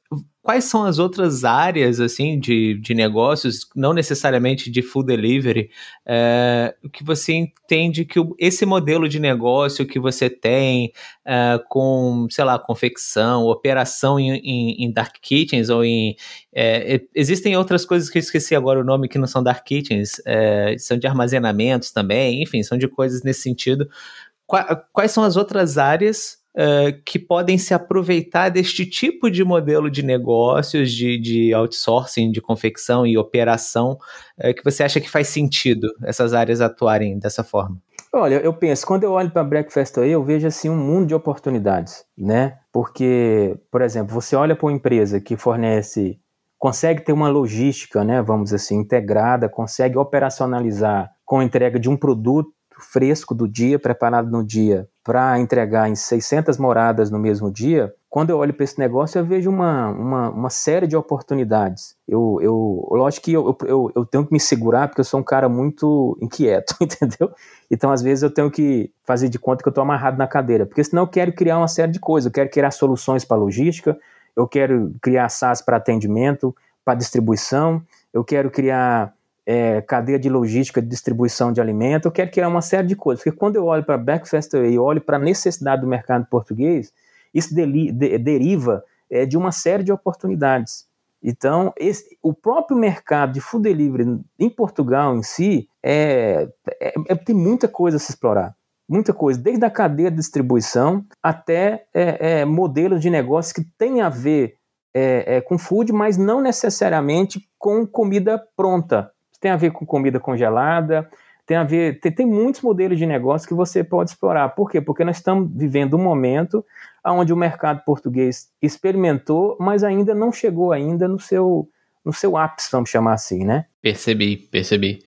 quais são as outras áreas assim de, de negócios, não necessariamente de food delivery, é, que você entende que esse modelo de negócio que você tem é, com, sei lá, confecção, operação em, em, em dark kitchens ou em é, existem outras coisas que eu esqueci agora o nome que não são dark kitchens, são de armazenamentos também, enfim, são de coisas nesse sentido. quais são as outras áreas uh, que podem se aproveitar deste tipo de modelo de negócios, de, de outsourcing, de confecção e operação, uh, que você acha que faz sentido essas áreas atuarem dessa forma? Olha, eu penso, quando eu olho para Breakfast aí, eu vejo assim um mundo de oportunidades, né? Porque, por exemplo, você olha para uma empresa que fornece, consegue ter uma logística, né, vamos assim, integrada, consegue operacionalizar com a entrega de um produto fresco do dia, preparado no dia, para entregar em 600 moradas no mesmo dia, quando eu olho para esse negócio, eu vejo uma, uma, uma, série de oportunidades. Eu, eu, lógico que eu, eu, eu tenho que me segurar, porque eu sou um cara muito inquieto, entendeu? Então, às vezes, eu tenho que fazer de conta que eu estou amarrado na cadeira, porque senão eu quero criar uma série de coisas. Eu quero criar soluções para logística, eu quero criar SaaS para atendimento, para distribuição, eu quero criar é, cadeia de logística de distribuição de alimento, eu quero criar uma série de coisas, porque quando eu olho para Breakfast e olho para a necessidade do mercado português, isso de, deriva é, de uma série de oportunidades. Então, esse, o próprio mercado de food delivery em Portugal em si é, é, é, tem muita coisa a se explorar. Muita coisa, desde a cadeia de distribuição até é, é, modelos de negócio que têm a ver com food, mas não necessariamente com comida pronta tem a ver com comida congelada, tem a ver, tem, tem muitos modelos de negócio que você pode explorar. Por quê? Porque nós estamos vivendo um momento onde o mercado português experimentou, mas ainda não chegou ainda no seu no seu ápice, vamos chamar assim, né? Percebi, percebi.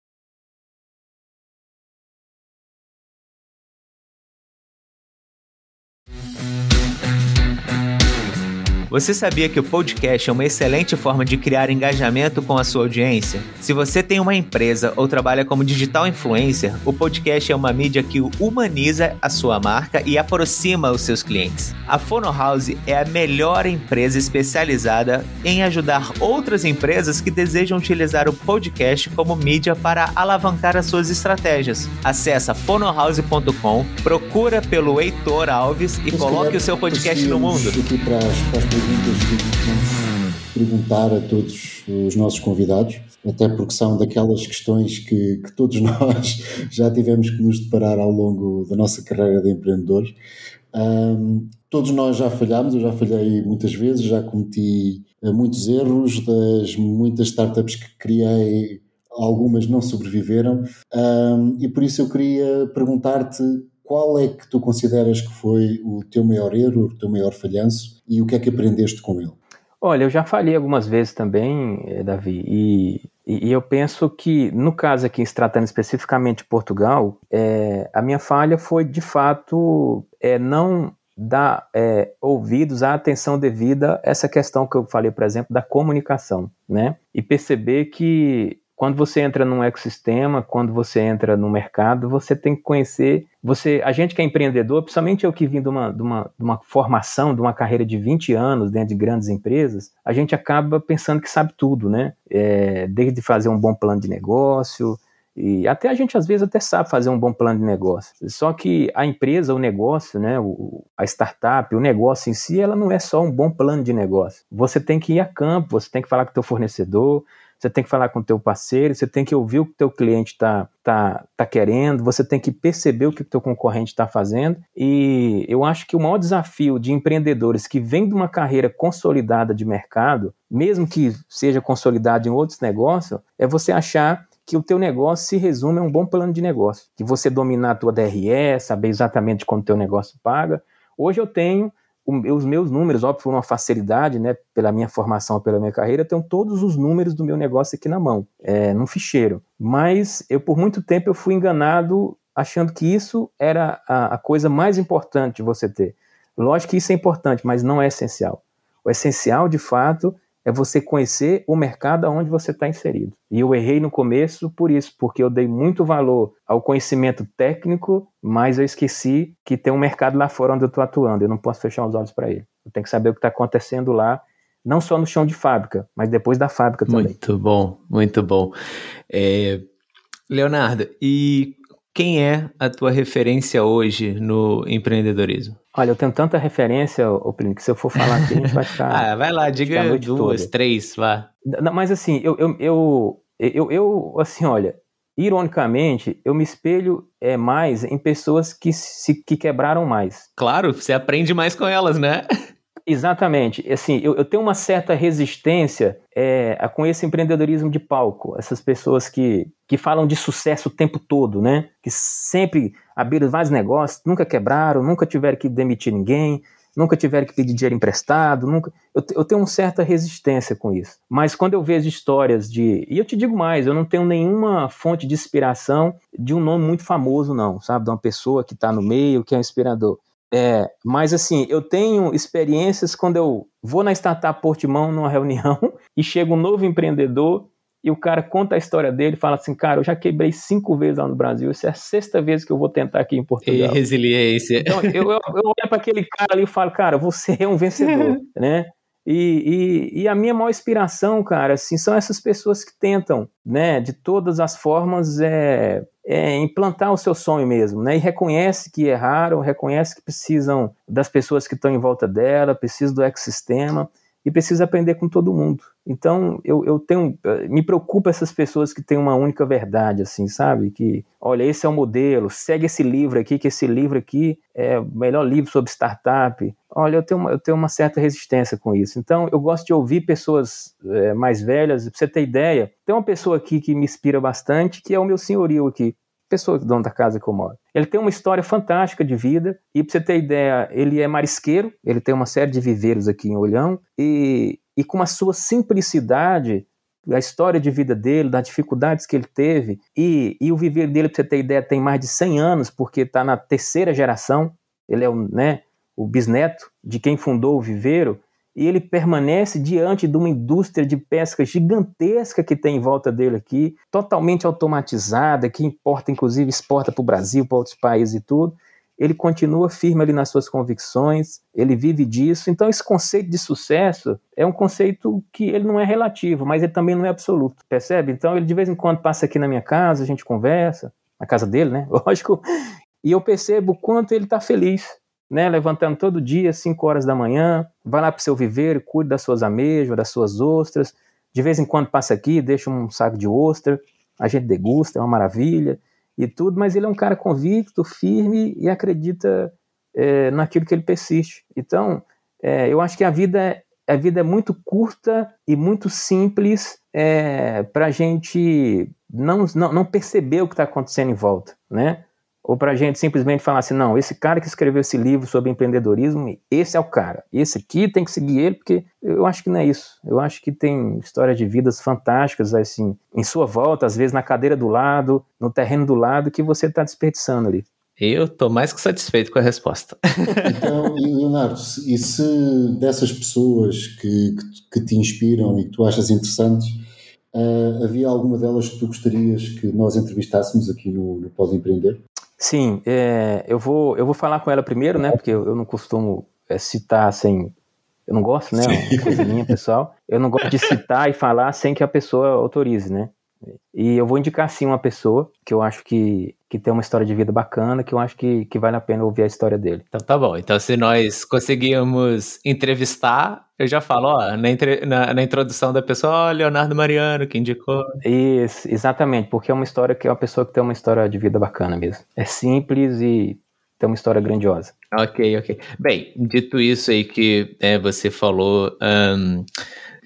Você sabia que o podcast é uma excelente forma de criar engajamento com a sua audiência? Se você tem uma empresa ou trabalha como digital influencer, o podcast é uma mídia que humaniza a sua marca e aproxima os seus clientes. A Fono House é a melhor empresa especializada em ajudar outras empresas que desejam utilizar o podcast como mídia para alavancar as suas estratégias. Acesse fonohouse.com, procura pelo Heitor Alves e coloque o seu podcast no mundo perguntas que vamos perguntar a todos os nossos convidados, até porque são daquelas questões que, que todos nós já tivemos que nos deparar ao longo da nossa carreira de empreendedores. Um, todos nós já falhámos, eu já falhei muitas vezes, já cometi eh, muitos erros, das muitas startups que criei, algumas não sobreviveram, um, e por isso eu queria perguntar-te qual é que tu consideras que foi o teu maior erro, o teu maior falhanço e o que é que aprendeste com ele? Olha, eu já falei algumas vezes também, eh, Davi, e, e, eu penso que, no caso aqui, se tratando especificamente de Portugal, é, a minha falha foi, de fato, é, não dar é, ouvidos à atenção devida a essa questão que eu falei, por exemplo, da comunicação, né? E perceber que quando você entra num ecossistema, quando você entra no mercado, você tem que conhecer. Você, a gente que é empreendedor, principalmente eu que vim de uma, de uma, de uma formação, de uma carreira de 20 anos dentro de grandes empresas, a gente acaba pensando que sabe tudo, né? É, desde fazer um bom plano de negócio, e até a gente às vezes até sabe fazer um bom plano de negócio. Só que a empresa, o negócio, né, o, a startup, o negócio em si, ela não é só um bom plano de negócio. Você tem que ir a campo, você tem que falar com o teu fornecedor, você tem que falar com o teu parceiro, você tem que ouvir o que o teu cliente está tá, tá querendo, você tem que perceber o que o teu concorrente está fazendo. E eu acho que o maior desafio de empreendedores que vêm de uma carreira consolidada de mercado, mesmo que seja consolidado em outros negócios, é você achar que o teu negócio se resume a um bom plano de negócio, que você dominar a tua DRE, saber exatamente quanto o teu negócio paga. Hoje eu tenho os meus números, óbvio, por uma facilidade, né, pela minha formação, pela minha carreira, tenho todos os números do meu negócio aqui na mão, é, num ficheiro. Mas eu, por muito tempo, eu fui enganado achando que isso era a, a coisa mais importante de você ter. Lógico que isso é importante, mas não é essencial. O essencial, de fato, é você conhecer o mercado onde você está inserido. E eu errei no começo por isso, porque eu dei muito valor ao conhecimento técnico, mas eu esqueci que tem um mercado lá fora onde eu estou atuando. Eu não posso fechar os olhos para ele. Eu tenho que saber o que está acontecendo lá, não só no chão de fábrica, mas depois da fábrica também. Muito bom, muito bom. É... Leonardo, e quem é a tua referência hoje no empreendedorismo? Olha, eu tenho tanta referência, Oprino, que se eu for falar aqui, a gente vai ficar. ah, vai lá, diga duas, toda. três, vá. Mas assim, eu, eu, eu, eu, eu, assim, olha, ironicamente, eu me espelho é, mais em pessoas que, se, que quebraram mais. Claro, você aprende mais com elas, né? Exatamente. Assim, eu, eu, tenho uma certa resistência é, com esse empreendedorismo de palco. Essas pessoas que, que falam de sucesso o tempo todo, né? Que sempre abriram vários negócios, nunca quebraram, nunca tiveram que demitir ninguém, nunca tiveram que pedir dinheiro emprestado, nunca. Eu, eu tenho uma certa resistência com isso. Mas quando eu vejo histórias de. E eu te digo mais, eu não tenho nenhuma fonte de inspiração de um nome muito famoso, não, sabe? De uma pessoa que está no meio, que é um inspirador. É, mas assim, eu tenho experiências quando eu vou na startup Portimão numa reunião e chega um novo empreendedor e o cara conta a história dele fala assim, cara, eu já quebrei cinco vezes lá no Brasil, isso é a sexta vez que eu vou tentar aqui em Portugal. E resiliência. Então, eu, eu, eu olho para aquele cara ali e falo, cara, você é um vencedor, né? E, e, e, a minha maior inspiração, cara, assim, são essas pessoas que tentam, né, de todas as formas, é, é, implantar o seu sonho mesmo, né? E reconhece que erraram, reconhece que precisam das pessoas que estão em volta dela, precisa do ecossistema e precisa aprender com todo mundo. Então, eu, eu tenho, me preocupa essas pessoas que têm uma única verdade, assim, sabe? Que, olha, esse é o modelo, segue esse livro aqui, que esse livro aqui é o melhor livro sobre startup. Olha, eu tenho uma, eu tenho uma certa resistência com isso. Então, eu gosto de ouvir pessoas é, mais velhas. Pra você ter ideia, tem uma pessoa aqui que me inspira bastante, que é o meu senhorio aqui, pessoa dono da casa que eu moro. Ele tem uma história fantástica de vida e para você ter ideia, ele é marisqueiro, ele tem uma série de viveiros aqui em Olhão e, e com a sua simplicidade a história de vida dele, das dificuldades que ele teve, e, e o viver dele, para você ter ideia, tem mais de 100 anos, porque está na terceira geração, ele é o, né, o bisneto de quem fundou o viveiro, e ele permanece diante de uma indústria de pesca gigantesca que tem em volta dele aqui, totalmente automatizada, que importa, inclusive, exporta para o Brasil, para outros países e tudo ele continua firme ali nas suas convicções, ele vive disso. Então, esse conceito de sucesso é um conceito que ele não é relativo, mas ele também não é absoluto, percebe? Então, ele de vez em quando passa aqui na minha casa, a gente conversa, na casa dele, né? Lógico, e eu percebo o quanto ele está feliz, né? Levantando todo dia, 5 horas da manhã, vai lá para o seu viveiro, cuida das suas amêijoas, das suas ostras. De vez em quando passa aqui, deixa um saco de ostra, a gente degusta, é uma maravilha e tudo, mas ele é um cara convicto, firme e acredita é, naquilo que ele persiste. Então, é, eu acho que a vida, a vida é muito curta e muito simples é, para a gente não, não, não perceber o que está acontecendo em volta, né? Ou para a gente simplesmente falar assim, não, esse cara que escreveu esse livro sobre empreendedorismo, esse é o cara, esse aqui tem que seguir ele, porque eu acho que não é isso. Eu acho que tem histórias de vidas fantásticas, assim, em sua volta, às vezes na cadeira do lado, no terreno do lado, que você está desperdiçando ali. Eu estou mais que satisfeito com a resposta. Então, Leonardo, e se dessas pessoas que, que, que te inspiram e que tu achas interessantes, uh, havia alguma delas que tu gostarias que nós entrevistássemos aqui no, no Pode Empreender? Sim, é, eu, vou, eu vou falar com ela primeiro, né? Porque eu, eu não costumo é, citar sem. Eu não gosto, né? Uma coisa minha, pessoal. Eu não gosto de citar e falar sem que a pessoa autorize, né? E eu vou indicar sim uma pessoa que eu acho que, que tem uma história de vida bacana, que eu acho que, que vale a pena ouvir a história dele. Então tá bom. Então se nós conseguirmos entrevistar, eu já falo, ó, na, entre, na, na introdução da pessoa, ó, Leonardo Mariano, que indicou. Isso, exatamente, porque é uma história que é uma pessoa que tem uma história de vida bacana mesmo. É simples e tem uma história grandiosa. Ok, ok. Bem, dito isso aí que é, você falou. Um,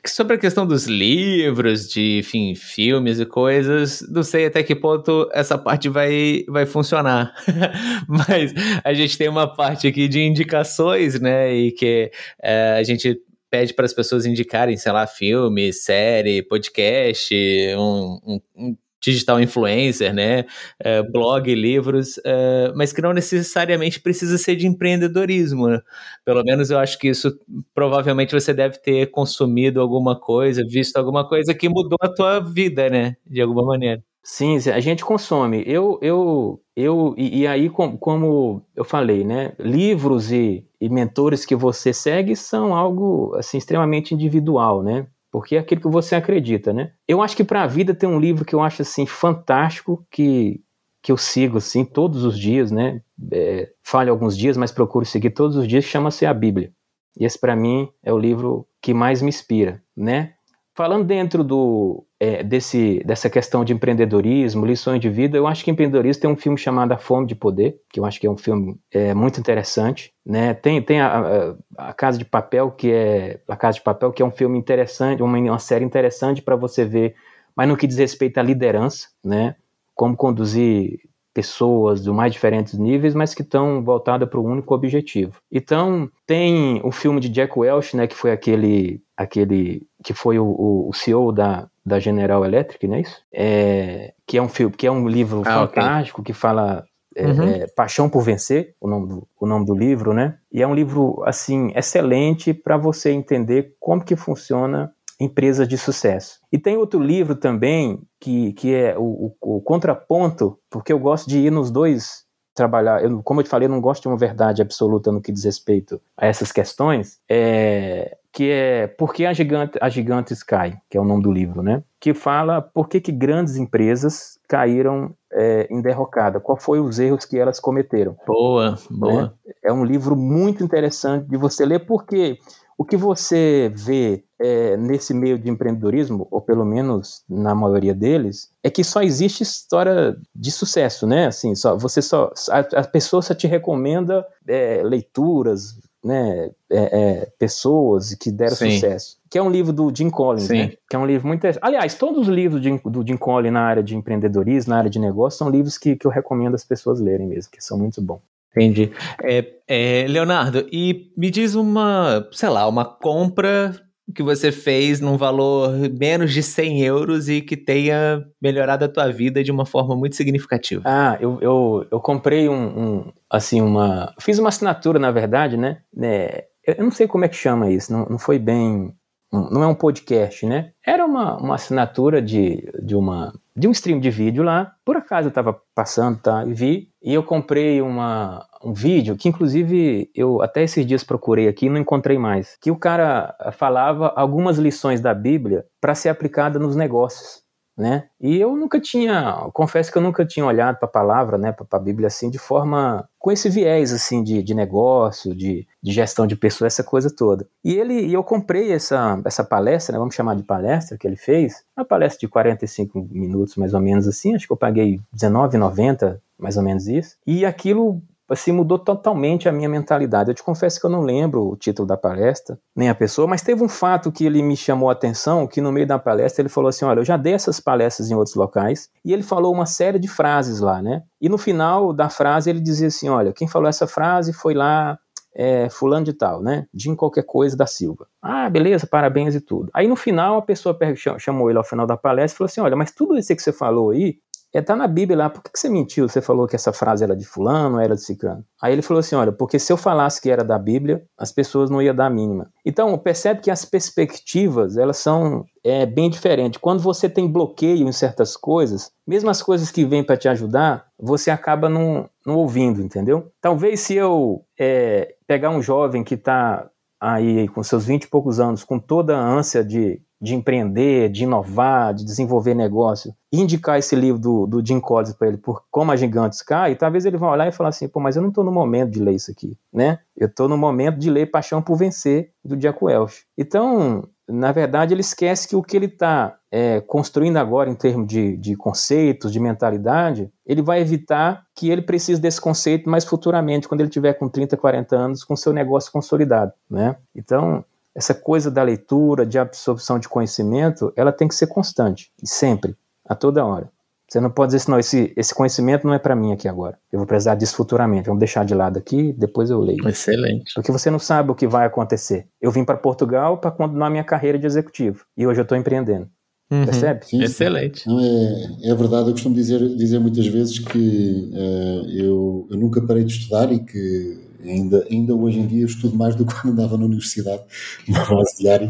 sobre a questão dos livros, de enfim, filmes e coisas, não sei até que ponto essa parte vai, vai funcionar. Mas a gente tem uma parte aqui de indicações, né? E que é, a gente pede para as pessoas indicarem, sei lá, filme, série, podcast, um, um, um digital influencer, né? É, blog, livros, é, mas que não necessariamente precisa ser de empreendedorismo. Né? Pelo menos eu acho que isso provavelmente você deve ter consumido alguma coisa, visto alguma coisa que mudou a tua vida, né? De alguma maneira. Sim, a gente consome. Eu, eu, eu e, e aí, com, como eu falei, né? Livros e, e mentores que você segue são algo assim extremamente individual, né? Porque é aquilo que você acredita, né? Eu acho que para a vida tem um livro que eu acho assim fantástico que que eu sigo assim todos os dias, né? É, falho alguns dias, mas procuro seguir todos os dias. Chama-se a Bíblia. E esse para mim é o livro que mais me inspira, né? Falando dentro do, é, desse, dessa questão de empreendedorismo, lições de vida, eu acho que empreendedorismo tem um filme chamado A Fome de Poder, que eu acho que é um filme é, muito interessante. Né? Tem, tem a, a, a, Casa de Papel, que é a Casa de Papel, que é um filme interessante, uma, uma série interessante para você ver, mas no que diz respeito à liderança, né? como conduzir pessoas de mais diferentes níveis, mas que estão voltadas para o único objetivo. Então, tem o filme de Jack Welch, né, que foi aquele, aquele que foi o, o CEO da, da General Electric, não é isso? É, que é um filme, que é um livro ah, fantástico okay. que fala é, uhum. é, Paixão por Vencer, o nome, do, o nome do livro, né? E é um livro assim excelente para você entender como que funciona empresas de sucesso. E tem outro livro também que, que é o, o, o contraponto, porque eu gosto de ir nos dois trabalhar. Eu, como eu te falei, eu não gosto de uma verdade absoluta no que diz respeito a essas questões. É, que é Por que a gigante, a Gigantes Cai, que é o nome do livro, né? Que fala por que, que grandes empresas caíram é, em derrocada, qual foi os erros que elas cometeram. Boa, boa. Né? É um livro muito interessante de você ler, porque o que você vê é, nesse meio de empreendedorismo, ou pelo menos na maioria deles, é que só existe história de sucesso, né? Assim, só, você só, a, a pessoa só te recomenda é, leituras, né, é, é, pessoas que deram Sim. sucesso. Que é um livro do Jim Collins, Sim. né? Que é um livro muito. Aliás, todos os livros de, do Jim Collins na área de empreendedorismo, na área de negócio, são livros que, que eu recomendo as pessoas lerem mesmo, que são muito bons. Entendi. É, é, Leonardo, e me diz uma, sei lá, uma compra que você fez num valor menos de 100 euros e que tenha melhorado a tua vida de uma forma muito significativa. Ah, eu, eu, eu comprei um, um assim, uma... Fiz uma assinatura, na verdade, né? É, eu não sei como é que chama isso, não, não foi bem... Não é um podcast, né? Era uma, uma assinatura de, de, uma, de um stream de vídeo lá. Por acaso eu estava passando, tá? E vi. E eu comprei uma, um vídeo que, inclusive, eu até esses dias procurei aqui e não encontrei mais. Que o cara falava algumas lições da Bíblia para ser aplicada nos negócios né? E eu nunca tinha, confesso que eu nunca tinha olhado para a palavra, né, para a Bíblia assim, de forma com esse viés assim de, de negócio, de, de gestão de pessoas, essa coisa toda. E ele, e eu comprei essa, essa palestra, né, vamos chamar de palestra que ele fez, uma palestra de 45 minutos mais ou menos assim, acho que eu paguei R$19,90, mais ou menos isso. E aquilo assim, mudou totalmente a minha mentalidade. Eu te confesso que eu não lembro o título da palestra, nem a pessoa, mas teve um fato que ele me chamou a atenção, que no meio da palestra ele falou assim, olha, eu já dei essas palestras em outros locais, e ele falou uma série de frases lá, né? E no final da frase ele dizia assim, olha, quem falou essa frase foi lá é, fulano de tal, né? Jim qualquer coisa da Silva. Ah, beleza, parabéns e tudo. Aí no final a pessoa chamou ele ao final da palestra e falou assim, olha, mas tudo isso que você falou aí é, tá na Bíblia lá, por que, que você mentiu? Você falou que essa frase era de fulano, era de ciclano. Aí ele falou assim, olha, porque se eu falasse que era da Bíblia, as pessoas não iam dar a mínima. Então, percebe que as perspectivas, elas são é, bem diferentes. Quando você tem bloqueio em certas coisas, mesmo as coisas que vêm para te ajudar, você acaba não, não ouvindo, entendeu? Talvez se eu é, pegar um jovem que está aí com seus 20 e poucos anos, com toda a ânsia de de empreender, de inovar, de desenvolver negócio, indicar esse livro do, do Jim Collins para ele, por Como a Gigantes Cai, talvez ele vá olhar e falar assim, pô, mas eu não estou no momento de ler isso aqui, né? Eu estou no momento de ler Paixão por Vencer, do Jack Welch. Então, na verdade, ele esquece que o que ele está é, construindo agora em termos de, de conceitos, de mentalidade, ele vai evitar que ele precise desse conceito mais futuramente, quando ele tiver com 30, 40 anos, com seu negócio consolidado, né? Então, essa coisa da leitura, de absorção de conhecimento, ela tem que ser constante, e sempre, a toda hora. Você não pode dizer assim, não, esse, esse conhecimento não é para mim aqui agora. Eu vou precisar disso futuramente. Vamos deixar de lado aqui, depois eu leio. Excelente. Porque você não sabe o que vai acontecer. Eu vim para Portugal para continuar minha carreira de executivo. E hoje eu estou empreendendo. Uhum. Percebe? Sim, Excelente. Não, é, é verdade, eu costumo dizer, dizer muitas vezes que uh, eu, eu nunca parei de estudar e que Ainda, ainda hoje em dia estudo mais do que quando andava na universidade, uma base diária,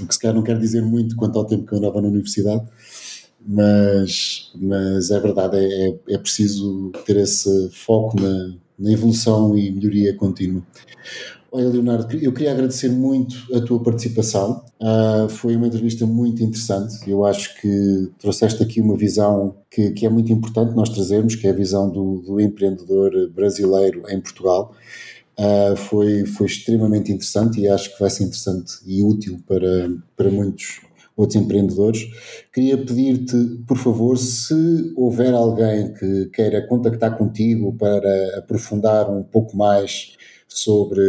o que se calhar não quer dizer muito quanto ao tempo que eu andava na universidade, mas, mas é verdade, é, é, é preciso ter esse foco na, na evolução e melhoria contínua. Olha, Leonardo, eu queria agradecer muito a tua participação. Uh, foi uma entrevista muito interessante. Eu acho que trouxeste aqui uma visão que, que é muito importante nós trazermos, que é a visão do, do empreendedor brasileiro em Portugal. Uh, foi, foi extremamente interessante e acho que vai ser interessante e útil para, para muitos outros empreendedores. Queria pedir-te, por favor, se houver alguém que queira contactar contigo para aprofundar um pouco mais sobre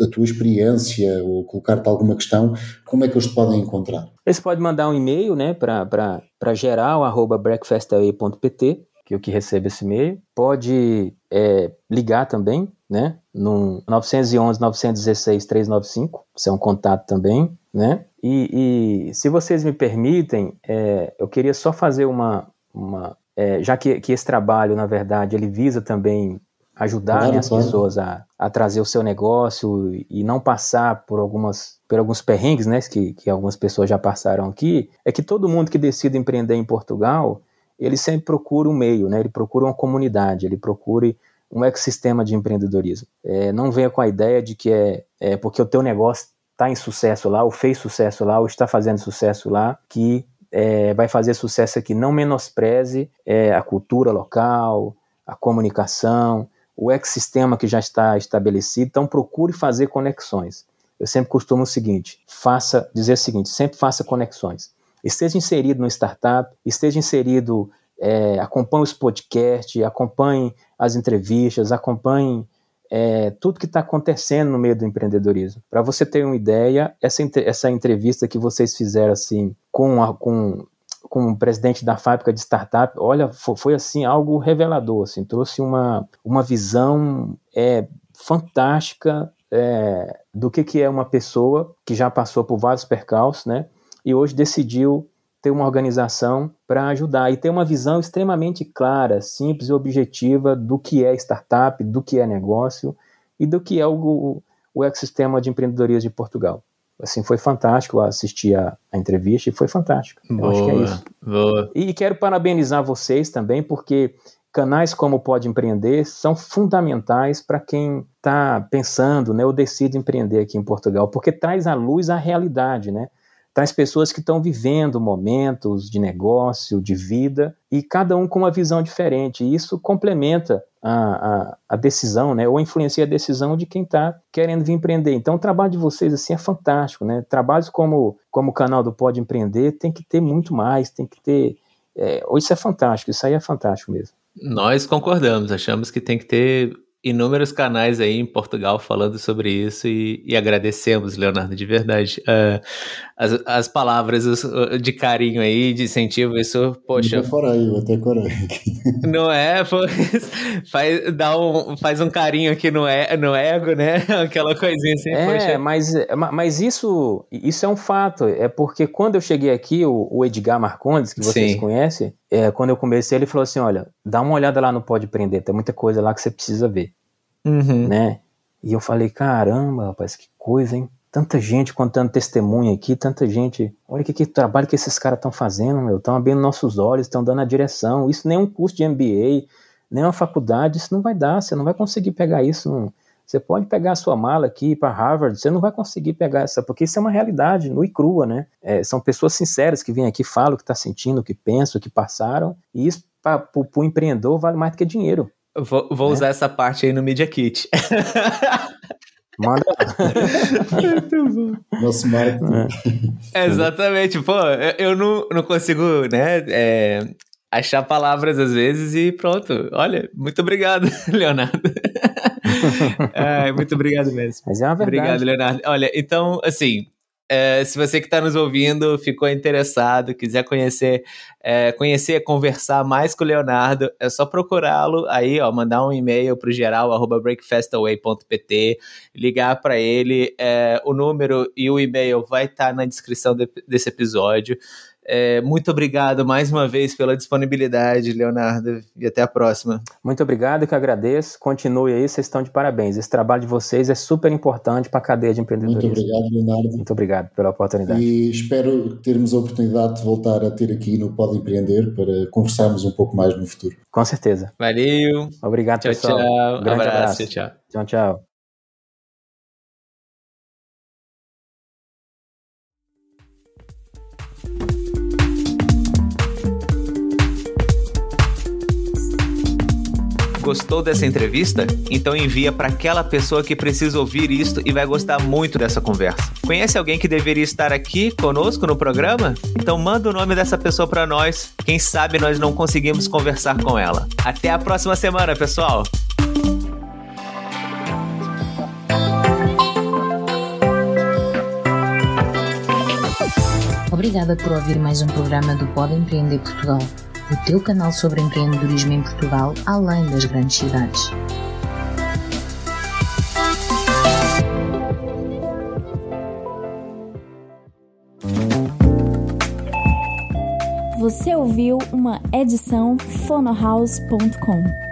a tua experiência ou colocar-te alguma questão, como é que eles te podem encontrar? Eles podem mandar um e-mail né, para geral.breakfastaway.pt, que é o que recebe esse e-mail. Pode é, ligar também, né, no 911 916 395, isso é um contato também, né? E, e se vocês me permitem, é, eu queria só fazer uma, uma é, já que, que esse trabalho, na verdade, ele visa também ajudar claro, né, as claro. pessoas a, a trazer o seu negócio e não passar por algumas por alguns perrengues, né, que, que algumas pessoas já passaram aqui, é que todo mundo que decide empreender em Portugal, ele sempre procura um meio, né, ele procura uma comunidade, ele procura um ecossistema de empreendedorismo. É, não venha com a ideia de que é, é porque o teu negócio está em sucesso lá, ou fez sucesso lá, ou está fazendo sucesso lá, que é, vai fazer sucesso aqui. Não menospreze é, a cultura local, a comunicação, o ecossistema que já está estabelecido, então procure fazer conexões. Eu sempre costumo o seguinte, faça, dizer o seguinte, sempre faça conexões. Esteja inserido no startup, esteja inserido, é, acompanhe os podcasts, acompanhe as entrevistas, acompanhe é, tudo que está acontecendo no meio do empreendedorismo. Para você ter uma ideia, essa, essa entrevista que vocês fizeram assim com, a, com, com o presidente da fábrica de startup, olha, foi, foi assim algo revelador, assim, trouxe uma, uma visão é, fantástica é, do que, que é uma pessoa que já passou por vários percalços, né? E hoje decidiu ter uma organização para ajudar e ter uma visão extremamente clara, simples e objetiva do que é startup, do que é negócio e do que é o, o ecossistema de empreendedorismo de Portugal. Assim, foi fantástico assistir a, a entrevista e foi fantástico. Boa, Eu acho que é isso. Boa. E quero parabenizar vocês também, porque canais como Pode Empreender são fundamentais para quem está pensando né, ou decide empreender aqui em Portugal, porque traz à luz a realidade, né? Traz pessoas que estão vivendo momentos de negócio, de vida, e cada um com uma visão diferente. E isso complementa a, a, a decisão, né, ou influencia a decisão de quem está querendo vir empreender. Então, o trabalho de vocês assim é fantástico. Né? Trabalhos como, como o canal do Pode Empreender tem que ter muito mais, tem que ter. É, isso é fantástico, isso aí é fantástico mesmo. Nós concordamos, achamos que tem que ter inúmeros canais aí em Portugal falando sobre isso e, e agradecemos, Leonardo, de verdade. Uh, as, as palavras de carinho aí, de incentivo, isso, poxa. Eu corei, eu até corei. Não é? Faz, dá um, faz um carinho aqui no, no ego, né? Aquela coisinha assim. É, poxa. Mas, mas isso, isso é um fato. É porque quando eu cheguei aqui, o, o Edgar Marcondes, que vocês Sim. conhecem, é, quando eu comecei, ele falou assim: olha, dá uma olhada lá no Pode Prender, tem muita coisa lá que você precisa ver. Uhum. Né? E eu falei, caramba, rapaz, que coisa, hein? Tanta gente contando testemunho aqui, tanta gente. Olha que, que trabalho que esses caras estão fazendo, meu. Estão abrindo nossos olhos, estão dando a direção. Isso nem um curso de MBA, nem uma faculdade, isso não vai dar. Você não vai conseguir pegar isso. Você pode pegar a sua mala aqui para Harvard, você não vai conseguir pegar essa, porque isso é uma realidade, nua e crua, né? É, são pessoas sinceras que vêm aqui, falam o que está sentindo, o que pensam, o que passaram, e isso para o empreendedor vale mais do que dinheiro. Vou, vou né? usar essa parte aí no Media Kit. Manda. Nosso marketing. É. Exatamente. Pô, eu, eu não, não consigo, né? É, achar palavras às vezes e pronto. Olha, muito obrigado, Leonardo. muito obrigado mesmo. Mas é uma verdade. Obrigado, Leonardo. Olha, então, assim, é, se você que está nos ouvindo ficou interessado, quiser conhecer, é, conhecer, conversar mais com o Leonardo, é só procurá-lo aí, ó, mandar um e-mail para o geral breakfastaway.pt, ligar para ele, é, o número e o e-mail vai estar tá na descrição de, desse episódio. É, muito obrigado mais uma vez pela disponibilidade, Leonardo, e até a próxima. Muito obrigado, que agradeço. Continue aí, vocês estão de parabéns. Esse trabalho de vocês é super importante para a cadeia de empreendedorismo. Muito obrigado, Leonardo. Muito obrigado pela oportunidade. E espero termos a oportunidade de voltar a ter aqui no Pode Empreender para conversarmos um pouco mais no futuro. Com certeza. Valeu. Obrigado, tchau, pessoal. Tchau, um abraço. abraço. Tchau, tchau. tchau. Gostou dessa entrevista? Então envia para aquela pessoa que precisa ouvir isto e vai gostar muito dessa conversa. Conhece alguém que deveria estar aqui conosco no programa? Então manda o nome dessa pessoa para nós. Quem sabe nós não conseguimos conversar com ela. Até a próxima semana, pessoal. Obrigada por ouvir mais um programa do Pode Empreender Portugal o teu canal sobre empreendedorismo em Portugal, além das grandes cidades. Você ouviu uma edição fonohouse.com.